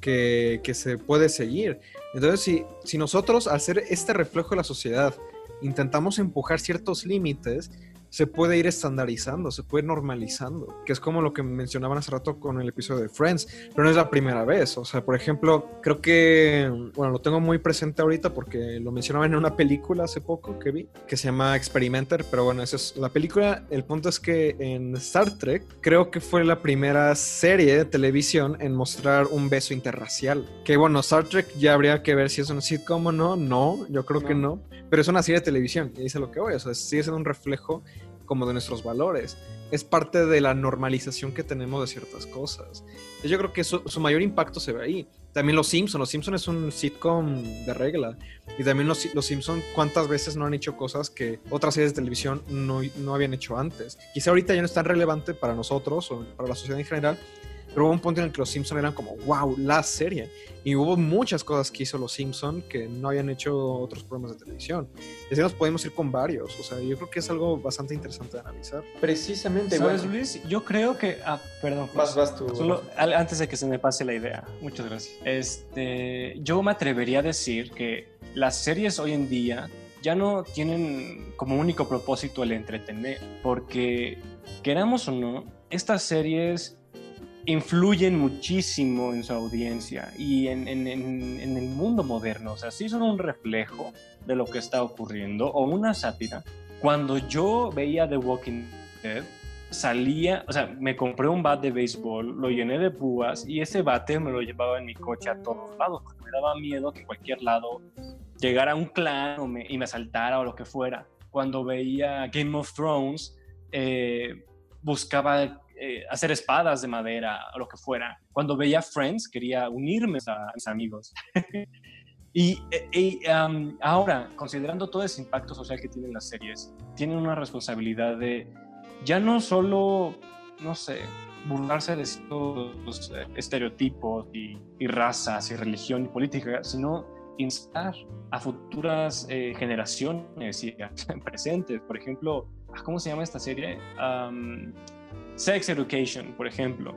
que, que se puede seguir. Entonces, si, si nosotros, al ser este reflejo de la sociedad, intentamos empujar ciertos límites, se puede ir estandarizando, se puede ir normalizando, que es como lo que mencionaban hace rato con el episodio de Friends, pero no es la primera vez, o sea, por ejemplo, creo que, bueno, lo tengo muy presente ahorita porque lo mencionaban en una película hace poco que vi, que se llama Experimenter, pero bueno, esa es la película, el punto es que en Star Trek creo que fue la primera serie de televisión en mostrar un beso interracial, que bueno, Star Trek ya habría que ver si es una sitcom o no, no, yo creo que no, pero es una serie de televisión y dice lo que voy, o sea, sigue siendo un reflejo como de nuestros valores. Es parte de la normalización que tenemos de ciertas cosas. Yo creo que su, mayor impacto se ve ahí. También Los Simpsons. Los Simpsons es un sitcom de regla. Y también Los, los Simpsons, ¿cuántas veces no han hecho cosas que otras series de televisión no, no habían hecho antes? Quizá ahorita ya no es tan relevante para nosotros o para la sociedad en general, pero hubo un punto en el que los Simpsons eran como, wow, la serie. Y hubo muchas cosas que hizo los Simpsons que no habían hecho otros programas de televisión. Y así nos podemos ir con varios. O sea, yo creo que es algo bastante interesante de analizar. Precisamente, ¿Sabes, Luis? Yo creo que. Ah, perdón. Vas, vas tú. Solo antes de que se me pase la idea. Muchas gracias. Este, yo me atrevería a decir que las series hoy en día ya no tienen como único propósito el entretener, porque queramos o no, estas series influyen muchísimo en su audiencia y en, el mundo moderno. O sea, sí son un reflejo de lo que está ocurriendo o una sátira. Cuando yo veía The Walking Dead, salía, o sea, me compré un bat de béisbol, lo llené de púas y ese bate me lo llevaba en mi coche a todos lados porque me daba miedo que cualquier lado llegara un clan y me asaltara o lo que fuera. Cuando veía Game of Thrones, eh, buscaba eh, hacer espadas de madera o lo que fuera. Cuando veía Friends quería unirme a mis amigos. <laughs> y, eh, ahora, considerando todo ese impacto social que tienen las series, tienen una responsabilidad de ya no solo, no sé, burlarse de estos eh, estereotipos y, razas y religión y política, sino instar a futuras generaciones y a <laughs> presentes. Por ejemplo, ah, ¿cómo se llama esta serie? Sex Education, por ejemplo,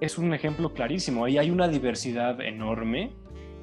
es un ejemplo clarísimo. Ahí hay una diversidad enorme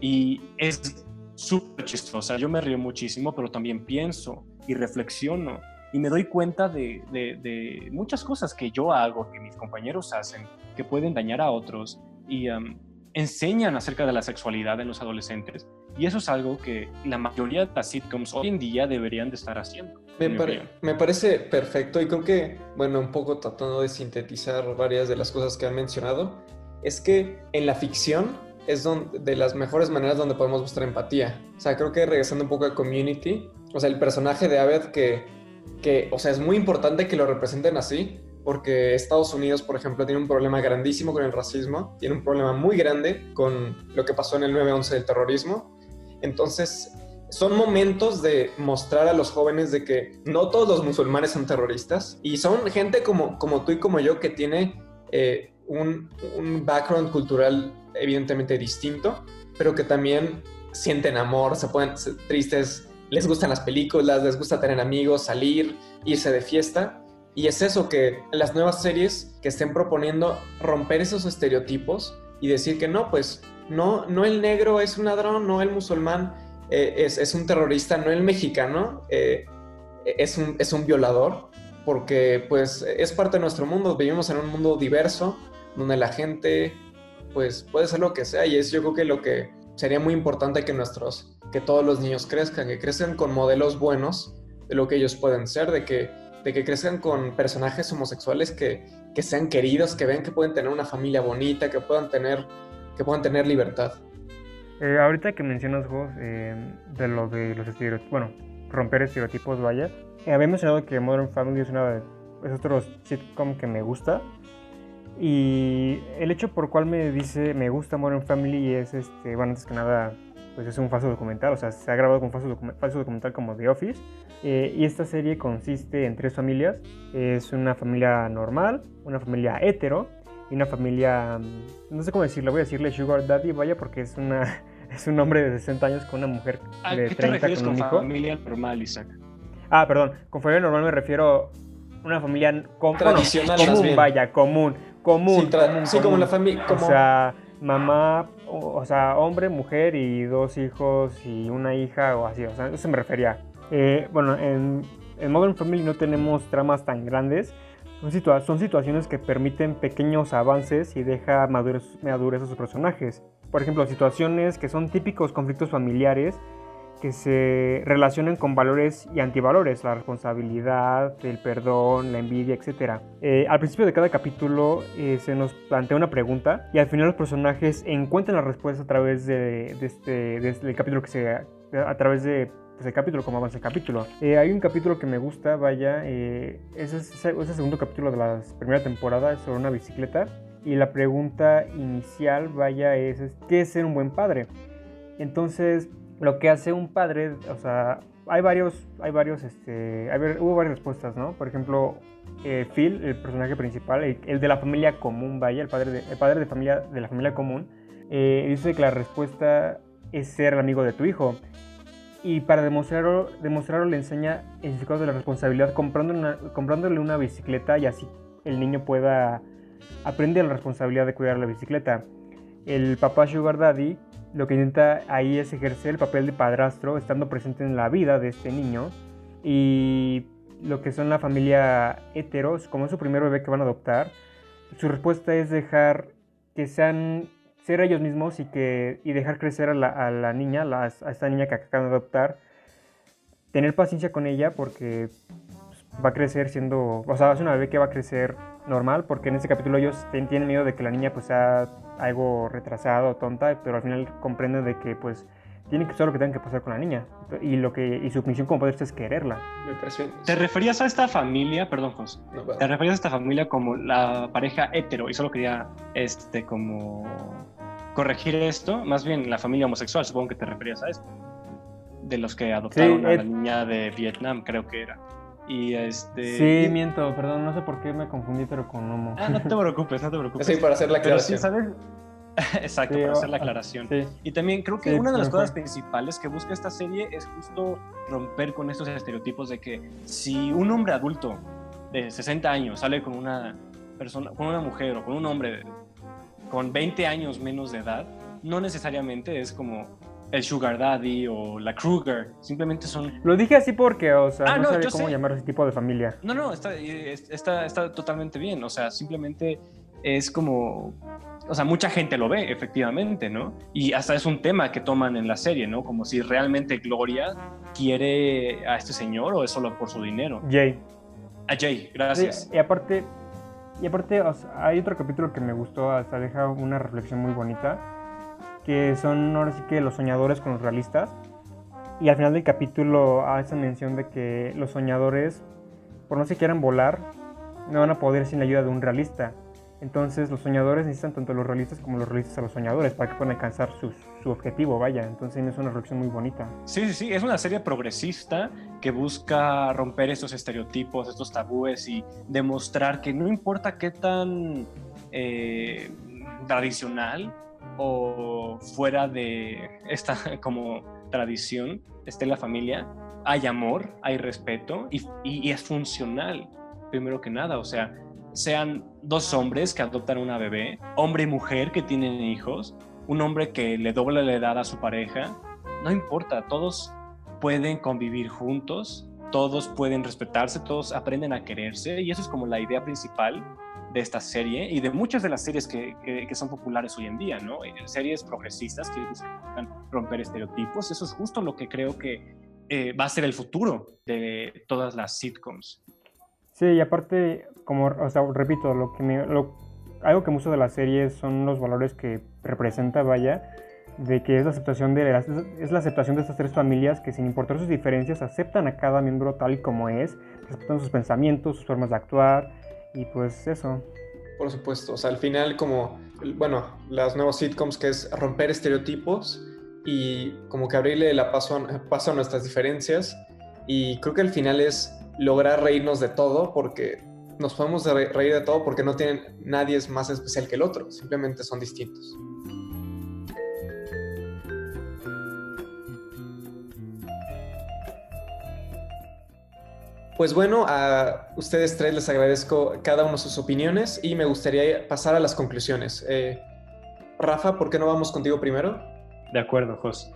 y es súper chistosa. Yo me río muchísimo, pero también pienso y reflexiono y me doy cuenta de, muchas cosas que yo hago, que mis compañeros hacen, que pueden dañar a otros y um, enseñan acerca de la sexualidad en los adolescentes. Y eso es algo que la mayoría de las sitcoms hoy en día deberían de estar haciendo. Me, parece perfecto y creo que, bueno, un poco tratando de sintetizar varias de las cosas que han mencionado, es que en la ficción es donde, de las mejores maneras donde podemos mostrar empatía. O sea, creo que regresando un poco a Community, o sea, el personaje de Abed que, que, o sea, es muy importante que lo representen así, porque Estados Unidos, por ejemplo, tiene un problema grandísimo con el racismo, tiene un problema muy grande con lo que pasó en el 9-11 del terrorismo. Entonces, son momentos de mostrar a los jóvenes de que no todos los musulmanes son terroristas y son gente como, como tú y como yo que tiene eh, un, background cultural evidentemente distinto, pero que también sienten amor, se ser tristes, les gustan las películas, les gusta tener amigos, salir, irse de fiesta. Y es eso que las nuevas series que estén proponiendo romper esos estereotipos y decir que no, pues no, no el negro es un ladrón, no el musulmán eh, es, un terrorista, no el mexicano, eh, es, un, es un violador, porque pues es parte de nuestro mundo, vivimos en un mundo diverso, donde la gente pues puede ser lo que sea, y es yo creo que lo que sería muy importante que nuestros, que todos los niños crezcan, que crezcan con modelos buenos de lo que ellos pueden ser, de que, de que crezcan con personajes homosexuales que, que sean queridos, que vean que pueden tener una familia bonita, que puedan tener, que puedan tener libertad. Eh, ahorita que mencionas, vos, eh, de lo de los estereotipos, bueno, romper estereotipos, vaya, eh, había mencionado que Modern Family es una es otro sitcom que me gusta. Y el hecho por cual me dice me gusta Modern Family es, este, bueno, antes que nada, pues es un falso documental, o sea, se ha grabado con falso, falso documental como The Office. y esta serie consiste en tres familias. Es una familia normal, una familia hetero y una familia, mm, no sé cómo decirlo, voy a decirle Sugar Daddy, vaya, porque es una <laughs> es un hombre de 60 años con una mujer de 30 con un hijo. familia normal, Isaac? Ah, perdón, con familia normal me refiero a una familia tradicional, común, vaya, común, común. Sí, como la familia, O sea, mamá, o, sea, hombre, mujer y dos hijos y una hija o así, o sea, eso me refería. Eh, bueno, en, en, Modern Family no tenemos tramas tan grandes. Son, son, situaciones que permiten pequeños avances y deja madurez, madurez a sus personajes. Por ejemplo, situaciones que son típicos conflictos familiares que se relacionan con valores y antivalores, la responsabilidad, el perdón, la envidia, etc. Eh, al principio de cada capítulo eh, se nos plantea una pregunta y al final los personajes encuentran la respuesta a través de, este, este capítulo que se... a través de pues, capítulo, como avanza el capítulo. Eh, hay un capítulo que me gusta, vaya, ese es el segundo capítulo de la primera temporada, sobre una bicicleta. Y la pregunta inicial, vaya, es ¿qué es ser un buen padre? Entonces, lo que hace un padre, o sea, hay varios, hay varios, este, hubo varias respuestas, ¿no? Por ejemplo, eh, Phil, el personaje principal, el, de la familia común, vaya, el padre de, el padre de familia de la familia común, eh, dice que la respuesta es ser el amigo de tu hijo. Y para demostrarlo, demostrarlo le enseña el significado de la responsabilidad comprándole una bicicleta y así el niño pueda aprender la responsabilidad de cuidar la bicicleta. El papá Sugar Daddy lo que intenta ahí es ejercer el papel de padrastro, estando presente en la vida de este niño. Y lo que son la familia heteros, como es su primer bebé que van a adoptar, su respuesta es dejar que sean ser ellos mismos y que y dejar crecer a la, niña, a esta niña que acaban de adoptar, tener paciencia con ella porque va a crecer siendo, o sea, es una bebé que va a crecer normal, porque en este capítulo ellos tienen miedo de que la niña pues sea algo retrasado, tonta, pero al final comprenden de que pues tiene que ser lo que tengan que pasar con la niña. Y lo que y su misión como padre es quererla. ¿Te referías a esta familia, perdón José, te referías a esta familia como la pareja hetero y solo quería este como corregir esto, más bien la familia homosexual, supongo que te referías a esto, de los que adoptaron a la niña de Vietnam, creo que era. Y este. Sí, miento, perdón, no sé por qué me confundí, pero con Homo. Ah, no te <laughs> preocupes, no te preocupes. Sí, para hacer la aclaración. ¿sabes? <laughs> Exacto, para hacer la aclaración. Y también creo que una de las cosas principales que busca esta serie es justo romper con estos estereotipos de que si un hombre adulto de 60 años sale con una persona, con una mujer o con un hombre con 20 años menos de edad, no necesariamente es como el Sugar Daddy o la Kruger. Simplemente son. Lo dije así porque, o sea, ah, no, sabía cómo llamar a ese tipo de familia. No, no, está, está, está totalmente bien. O sea, simplemente es como. O sea, mucha gente lo ve, efectivamente, ¿no? Y hasta es un tema que toman en la serie, ¿no? Como si realmente Gloria quiere a este señor o es solo por su dinero. Jay. A Jay, gracias. y aparte, y aparte hay otro capítulo que me gustó, hasta deja una reflexión muy bonita que son ahora sí que los soñadores con los realistas. Y al final del capítulo hace mención de que los soñadores, por no se quieran volar, no van a poder sin la ayuda de un realista. Entonces los soñadores necesitan tanto los realistas como los realistas a los soñadores para que puedan alcanzar su, su, objetivo, vaya. Entonces es una reflexión muy bonita. Sí, sí, sí, es una serie progresista que busca romper estos estereotipos, estos tabúes y demostrar que no importa qué tan eh, tradicional o fuera de esta <laughs> como tradición esté la familia, hay amor, hay respeto y, es funcional, primero que nada. O sea, sean dos hombres que adoptan una bebé, hombre y mujer que tienen hijos, un hombre que le dobla la edad a su pareja, no importa, todos pueden convivir juntos, todos pueden respetarse, todos aprenden a quererse y eso es como la idea principal de esta serie y de muchas de las series que, que, son populares hoy en día, ¿no? Eh, series progresistas que buscan romper estereotipos. Eso es justo lo que creo que eh, va a ser el futuro de todas las sitcoms. Sí, y aparte, como, o sea, repito, lo que me, lo, algo que me gusta de la serie son los valores que representa, vaya, de que es la aceptación de es la aceptación de estas tres familias que sin importar sus diferencias aceptan a cada miembro tal y como es, respetan sus pensamientos, sus formas de actuar, y pues eso. Por supuesto, o sea, al final como, bueno, las nuevas sitcoms que es romper estereotipos y como que abrirle la paso a, nuestras diferencias y creo que al final es lograr reírnos de todo porque nos podemos reír de todo porque no tienen, nadie es más especial que el otro, simplemente son distintos. Pues bueno, a ustedes tres les agradezco cada uno sus opiniones y me gustaría pasar a las conclusiones. Eh, Rafa, ¿por qué no vamos contigo primero? De acuerdo, Jos.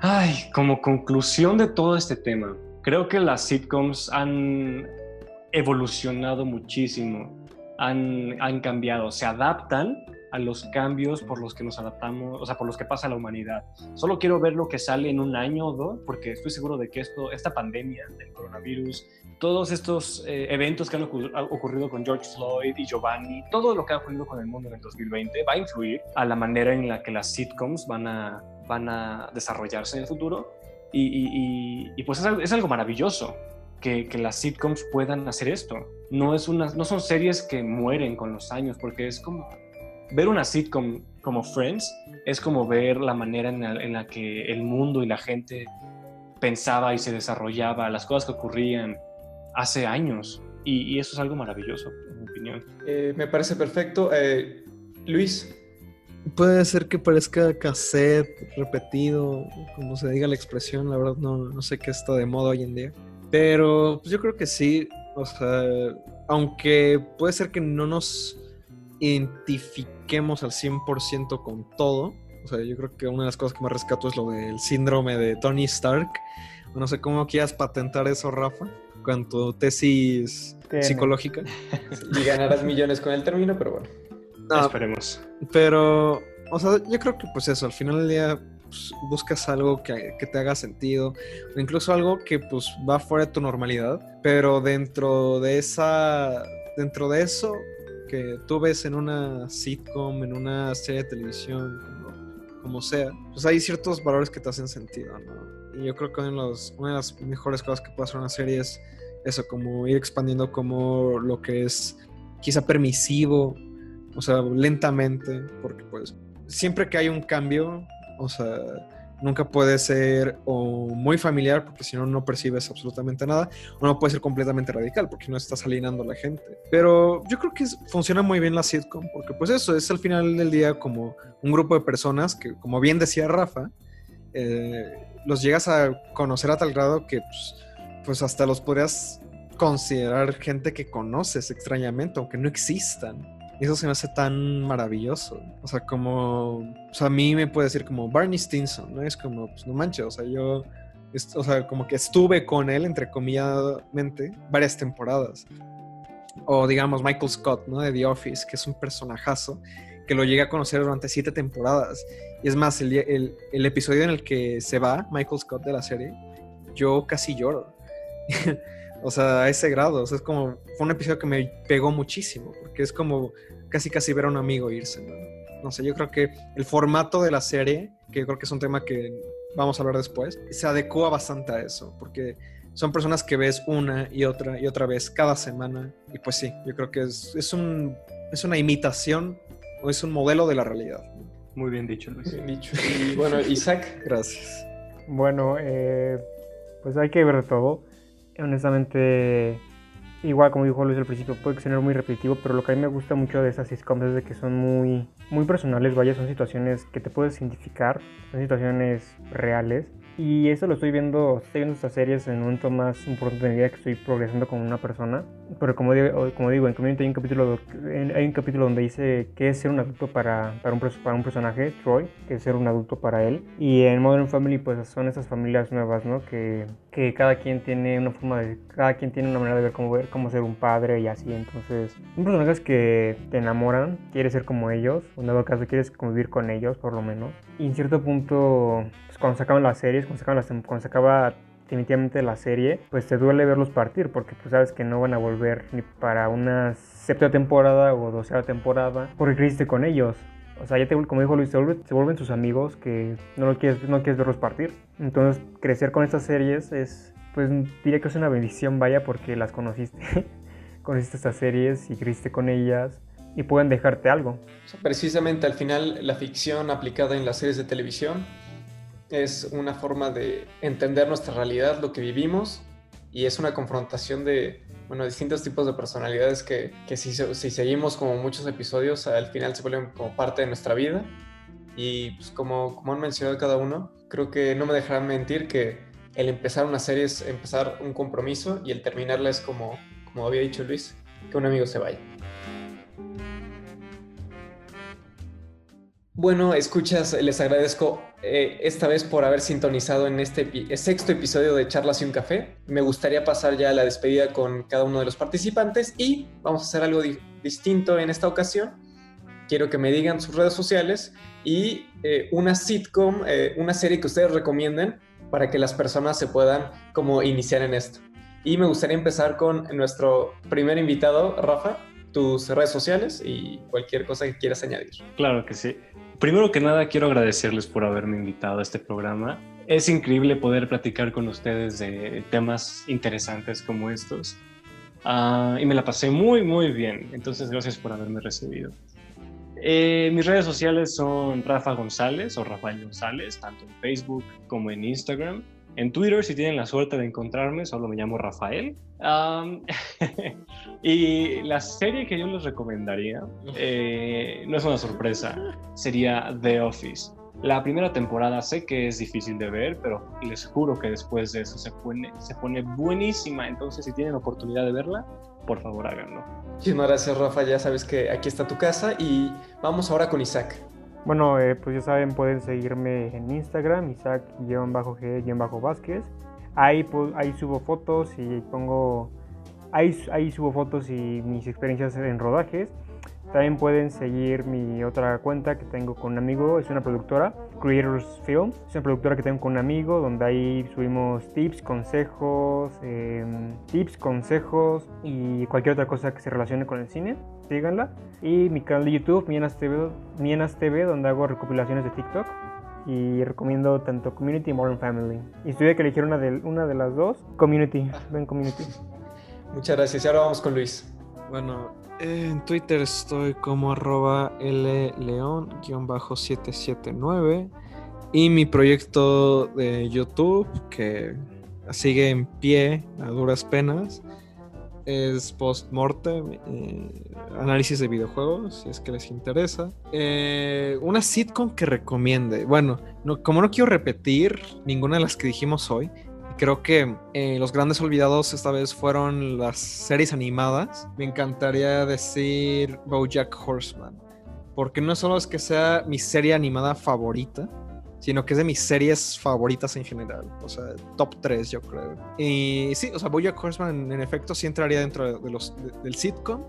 Ay, como conclusión de todo este tema, creo que las sitcoms han evolucionado muchísimo, han, han cambiado, se adaptan a los cambios por los que nos adaptamos, o sea, por los que pasa la humanidad. Solo quiero ver lo que sale en un año o dos, porque estoy seguro de que esto, esta pandemia del coronavirus, todos estos eh, eventos que han ocurrido con George Floyd y Giovanni, todo lo que ha ocurrido con el mundo en el 2020 va a influir a la manera en la que las sitcoms van a, van a desarrollarse en el futuro. Y, y, pues es algo, es algo maravilloso. Que, que, las sitcoms puedan hacer esto. No, es una, no son series que mueren con los años, porque es como, ver una sitcom como Friends es como ver la manera en la, que el mundo y la gente pensaba y se desarrollaba, las cosas que ocurrían hace años. Y, eso es algo maravilloso, en mi opinión. Eh, me parece perfecto. Eh, Luis. Puede ser que parezca cassette, repetido, como se diga la expresión, la verdad no, no sé qué está de moda hoy en día. Pero pues yo creo que sí, o sea, aunque puede ser que no nos identifiquemos al 100% con todo. O sea, yo creo que una de las cosas que más rescato es lo del síndrome de Tony Stark. No sé cómo quieras patentar eso, Rafa, con tu tesis psicológica. Y ganarás millones con el término, pero bueno. Esperemos. Pero, o sea, yo creo que pues eso, al final del día pues, buscas algo que, que, te haga sentido, o incluso algo que pues va fuera de tu normalidad, pero dentro de esa, dentro de eso, que tú ves en una sitcom, en una serie de televisión, como, sea, pues hay ciertos valores que te hacen sentido, ¿no? Y yo creo que una de, las mejores cosas que puede hacer una serie es eso, como ir expandiendo como lo que es quizá permisivo, o sea, lentamente, porque pues siempre que hay un cambio, o sea, nunca puede ser muy familiar porque si no no percibes absolutamente nada o no puede ser completamente radical porque no estás alienando a la gente. Pero yo creo que funciona muy bien la sitcom porque pues eso es al final del día como un grupo de personas que como bien decía Rafa eh, los llegas a conocer a tal grado que pues, pues hasta los podrías considerar gente que conoces extrañamente aunque no existan eso se me hace tan maravilloso. O sea, como. O sea, a mí me puede decir como Barney Stinson, ¿no? Es como, pues no manches, o sea, yo. O sea, como que estuve con él, entre comillas, varias temporadas. O digamos Michael Scott, ¿no? De The Office, que es un personajazo que lo llegué a conocer durante siete temporadas. Y es más, el, el, el episodio en el que se va Michael Scott de la serie, yo casi lloro. <laughs> O sea, a ese grado. O sea, es como. Fue un episodio que me pegó muchísimo. Porque es como casi casi ver a un amigo irse, ¿no? No sé, yo creo que el formato de la serie, que yo creo que es un tema que vamos a hablar después, se adecua bastante a eso. Porque son personas que ves una y otra y otra vez cada semana. Y pues sí, yo creo que es, es, un, es una imitación o es un modelo de la realidad. Muy bien dicho, Luis. Bien dicho. Y bueno, Isaac. Gracias. Bueno, eh, pues hay que ver todo honestamente, igual como dijo Luis al principio, puede ser muy repetitivo, pero lo que a mí me gusta mucho de esas sitcoms es de que son muy, muy personales, vaya, son situaciones que te puedes identificar, son situaciones reales y eso lo estoy viendo, estoy viendo estas series en un momento más importante de mi vida que estoy progresando como una persona. Pero como digo, como digo en Community hay un capítulo, hay un capítulo donde dice que es ser un adulto para, para, un, para un personaje, Troy, que es ser un adulto para él. Y en Modern Family pues son esas familias nuevas, ¿no? Que, que cada quien tiene una forma de, cada quien tiene una manera de ver cómo, ver cómo ser un padre y así. Entonces, un personajes que te enamoran, quieres ser como ellos, en dado caso quieres convivir con ellos por lo menos. Y en cierto punto pues, cuando se acaban las series, cuando se, acaban las, cuando se acaba definitivamente la serie, pues te duele verlos partir porque tú sabes que no van a volver ni para una séptima temporada o doceava temporada porque creciste con ellos. O sea, ya te, como dijo Luis, se vuelven, se vuelven tus amigos que no, lo quieres, no quieres verlos partir. Entonces, crecer con estas series es, pues diría que es una bendición, vaya, porque las conociste. <laughs> conociste estas series y creciste con ellas y pueden dejarte algo. precisamente al final la ficción aplicada en las series de televisión es una forma de entender nuestra realidad, lo que vivimos, y es una confrontación de, bueno, distintos tipos de personalidades que, que si, si, seguimos como muchos episodios, al final se vuelven como parte de nuestra vida. Y pues como, como han mencionado cada uno, creo que no me dejarán mentir que el empezar una serie es empezar un compromiso y el terminarla es como, como había dicho Luis, que un amigo se vaya. Bueno, escuchas, les agradezco eh, esta vez por haber sintonizado en este epi- sexto episodio de Charlas y un Café. Me gustaría pasar ya a la despedida con cada uno de los participantes y vamos a hacer algo di- distinto en esta ocasión. Quiero que me digan sus redes sociales y eh, una sitcom, eh, una serie que ustedes recomienden para que las personas se puedan como iniciar en esto. Y me gustaría empezar con nuestro primer invitado, Rafa, tus redes sociales y cualquier cosa que quieras añadir. Claro que sí. Primero que nada, quiero agradecerles por haberme invitado a este programa. Es increíble poder platicar con ustedes de temas interesantes como estos. Ah, y me la pasé muy, muy bien. Entonces, gracias por haberme recibido. Eh, mis redes sociales son Rafa González o Rafael González, tanto en Facebook como en Instagram. En Twitter, si tienen la suerte de encontrarme, solo me llamo Rafael. Am, <laughs> y la serie que yo les recomendaría eh, no es una sorpresa, sería The Office. La primera temporada sé que es difícil de ver, pero les juro que después de eso se pone, se pone buenísima. Entonces, si tienen oportunidad de verla, por favor háganlo. Muchísimas gracias, Rafa. Ya sabes que aquí está tu casa y vamos ahora con Isaac. Bueno, eh, pues ya saben, pueden seguirme en Instagram, Isaac-G-Vázquez. Ahí, pu- ahí subo fotos y pongo. Ahí, ahí subo fotos y mis experiencias en rodajes. También pueden seguir mi otra cuenta que tengo con un amigo, es una productora, Creators Film. Es una productora que tengo con un amigo donde ahí subimos tips, consejos, em, tips, consejos y cualquier otra cosa que se relacione con el cine. Síganla. Y mi canal de YouTube, Mienas TV, Mienas TV donde hago recopilaciones de TikTok. Y recomiendo tanto Community y Modern Family. Y si tuviera que elegir una de, una de las dos, Community. Ven Community. <laughs> Muchas gracias. Y ahora vamos con Luis. Bueno, en Twitter estoy como arroba Lleón-779 y mi proyecto de YouTube que sigue en pie a duras penas es post-mortem, eh, análisis de videojuegos, si es que les interesa. Eh, una sitcom que recomiende. Bueno, no- como no quiero repetir ninguna de las que dijimos hoy, creo que eh, los grandes olvidados esta vez fueron las series animadas. Me encantaría decir BoJack Horseman, porque no solo es que sea mi serie animada favorita, sino que es de mis series favoritas en general. O sea, top 3 yo creo. Y sí, o sea, BoJack Horseman en, efecto sí entraría dentro de los, de- del sitcom.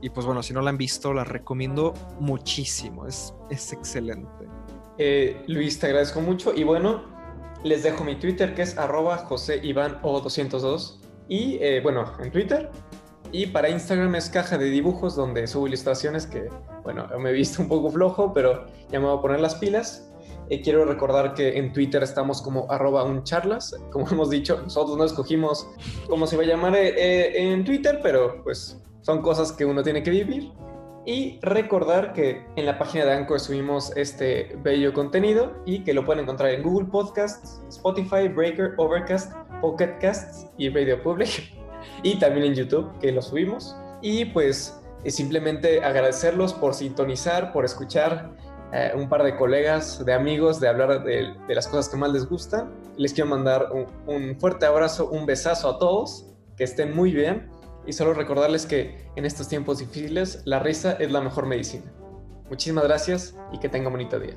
Y pues bueno, si no la han visto, la recomiendo muchísimo. Es, es excelente. Eh, Luis, te agradezco mucho. Y bueno, les dejo mi Twitter que es arroba José Iván O202. Y eh, bueno, en Twitter. Y para Instagram es caja de dibujos donde subo ilustraciones que, bueno, me he visto un poco flojo, pero ya me voy a poner las pilas. Eh, quiero recordar que en Twitter estamos como arroba uncharlas. Como <laughs> hemos dicho, nosotros no escogimos cómo se va a llamar eh, eh, en Twitter, pero pues son cosas que uno tiene que vivir. Y recordar que en la página de Anchor subimos este bello contenido y que lo pueden encontrar en Google Podcasts, Spotify, Breaker, Overcast, Pocket Casts y Radio Public. <laughs> Y también en YouTube, que lo subimos. Y pues simplemente agradecerlos por sintonizar, por escuchar eh, un par de colegas, de amigos, de hablar de, las cosas que más les gustan. Les quiero mandar un, un fuerte abrazo, un besazo a todos, que estén muy bien y solo recordarles que en estos tiempos difíciles la risa es la mejor medicina. Muchísimas gracias y que tengan bonito día.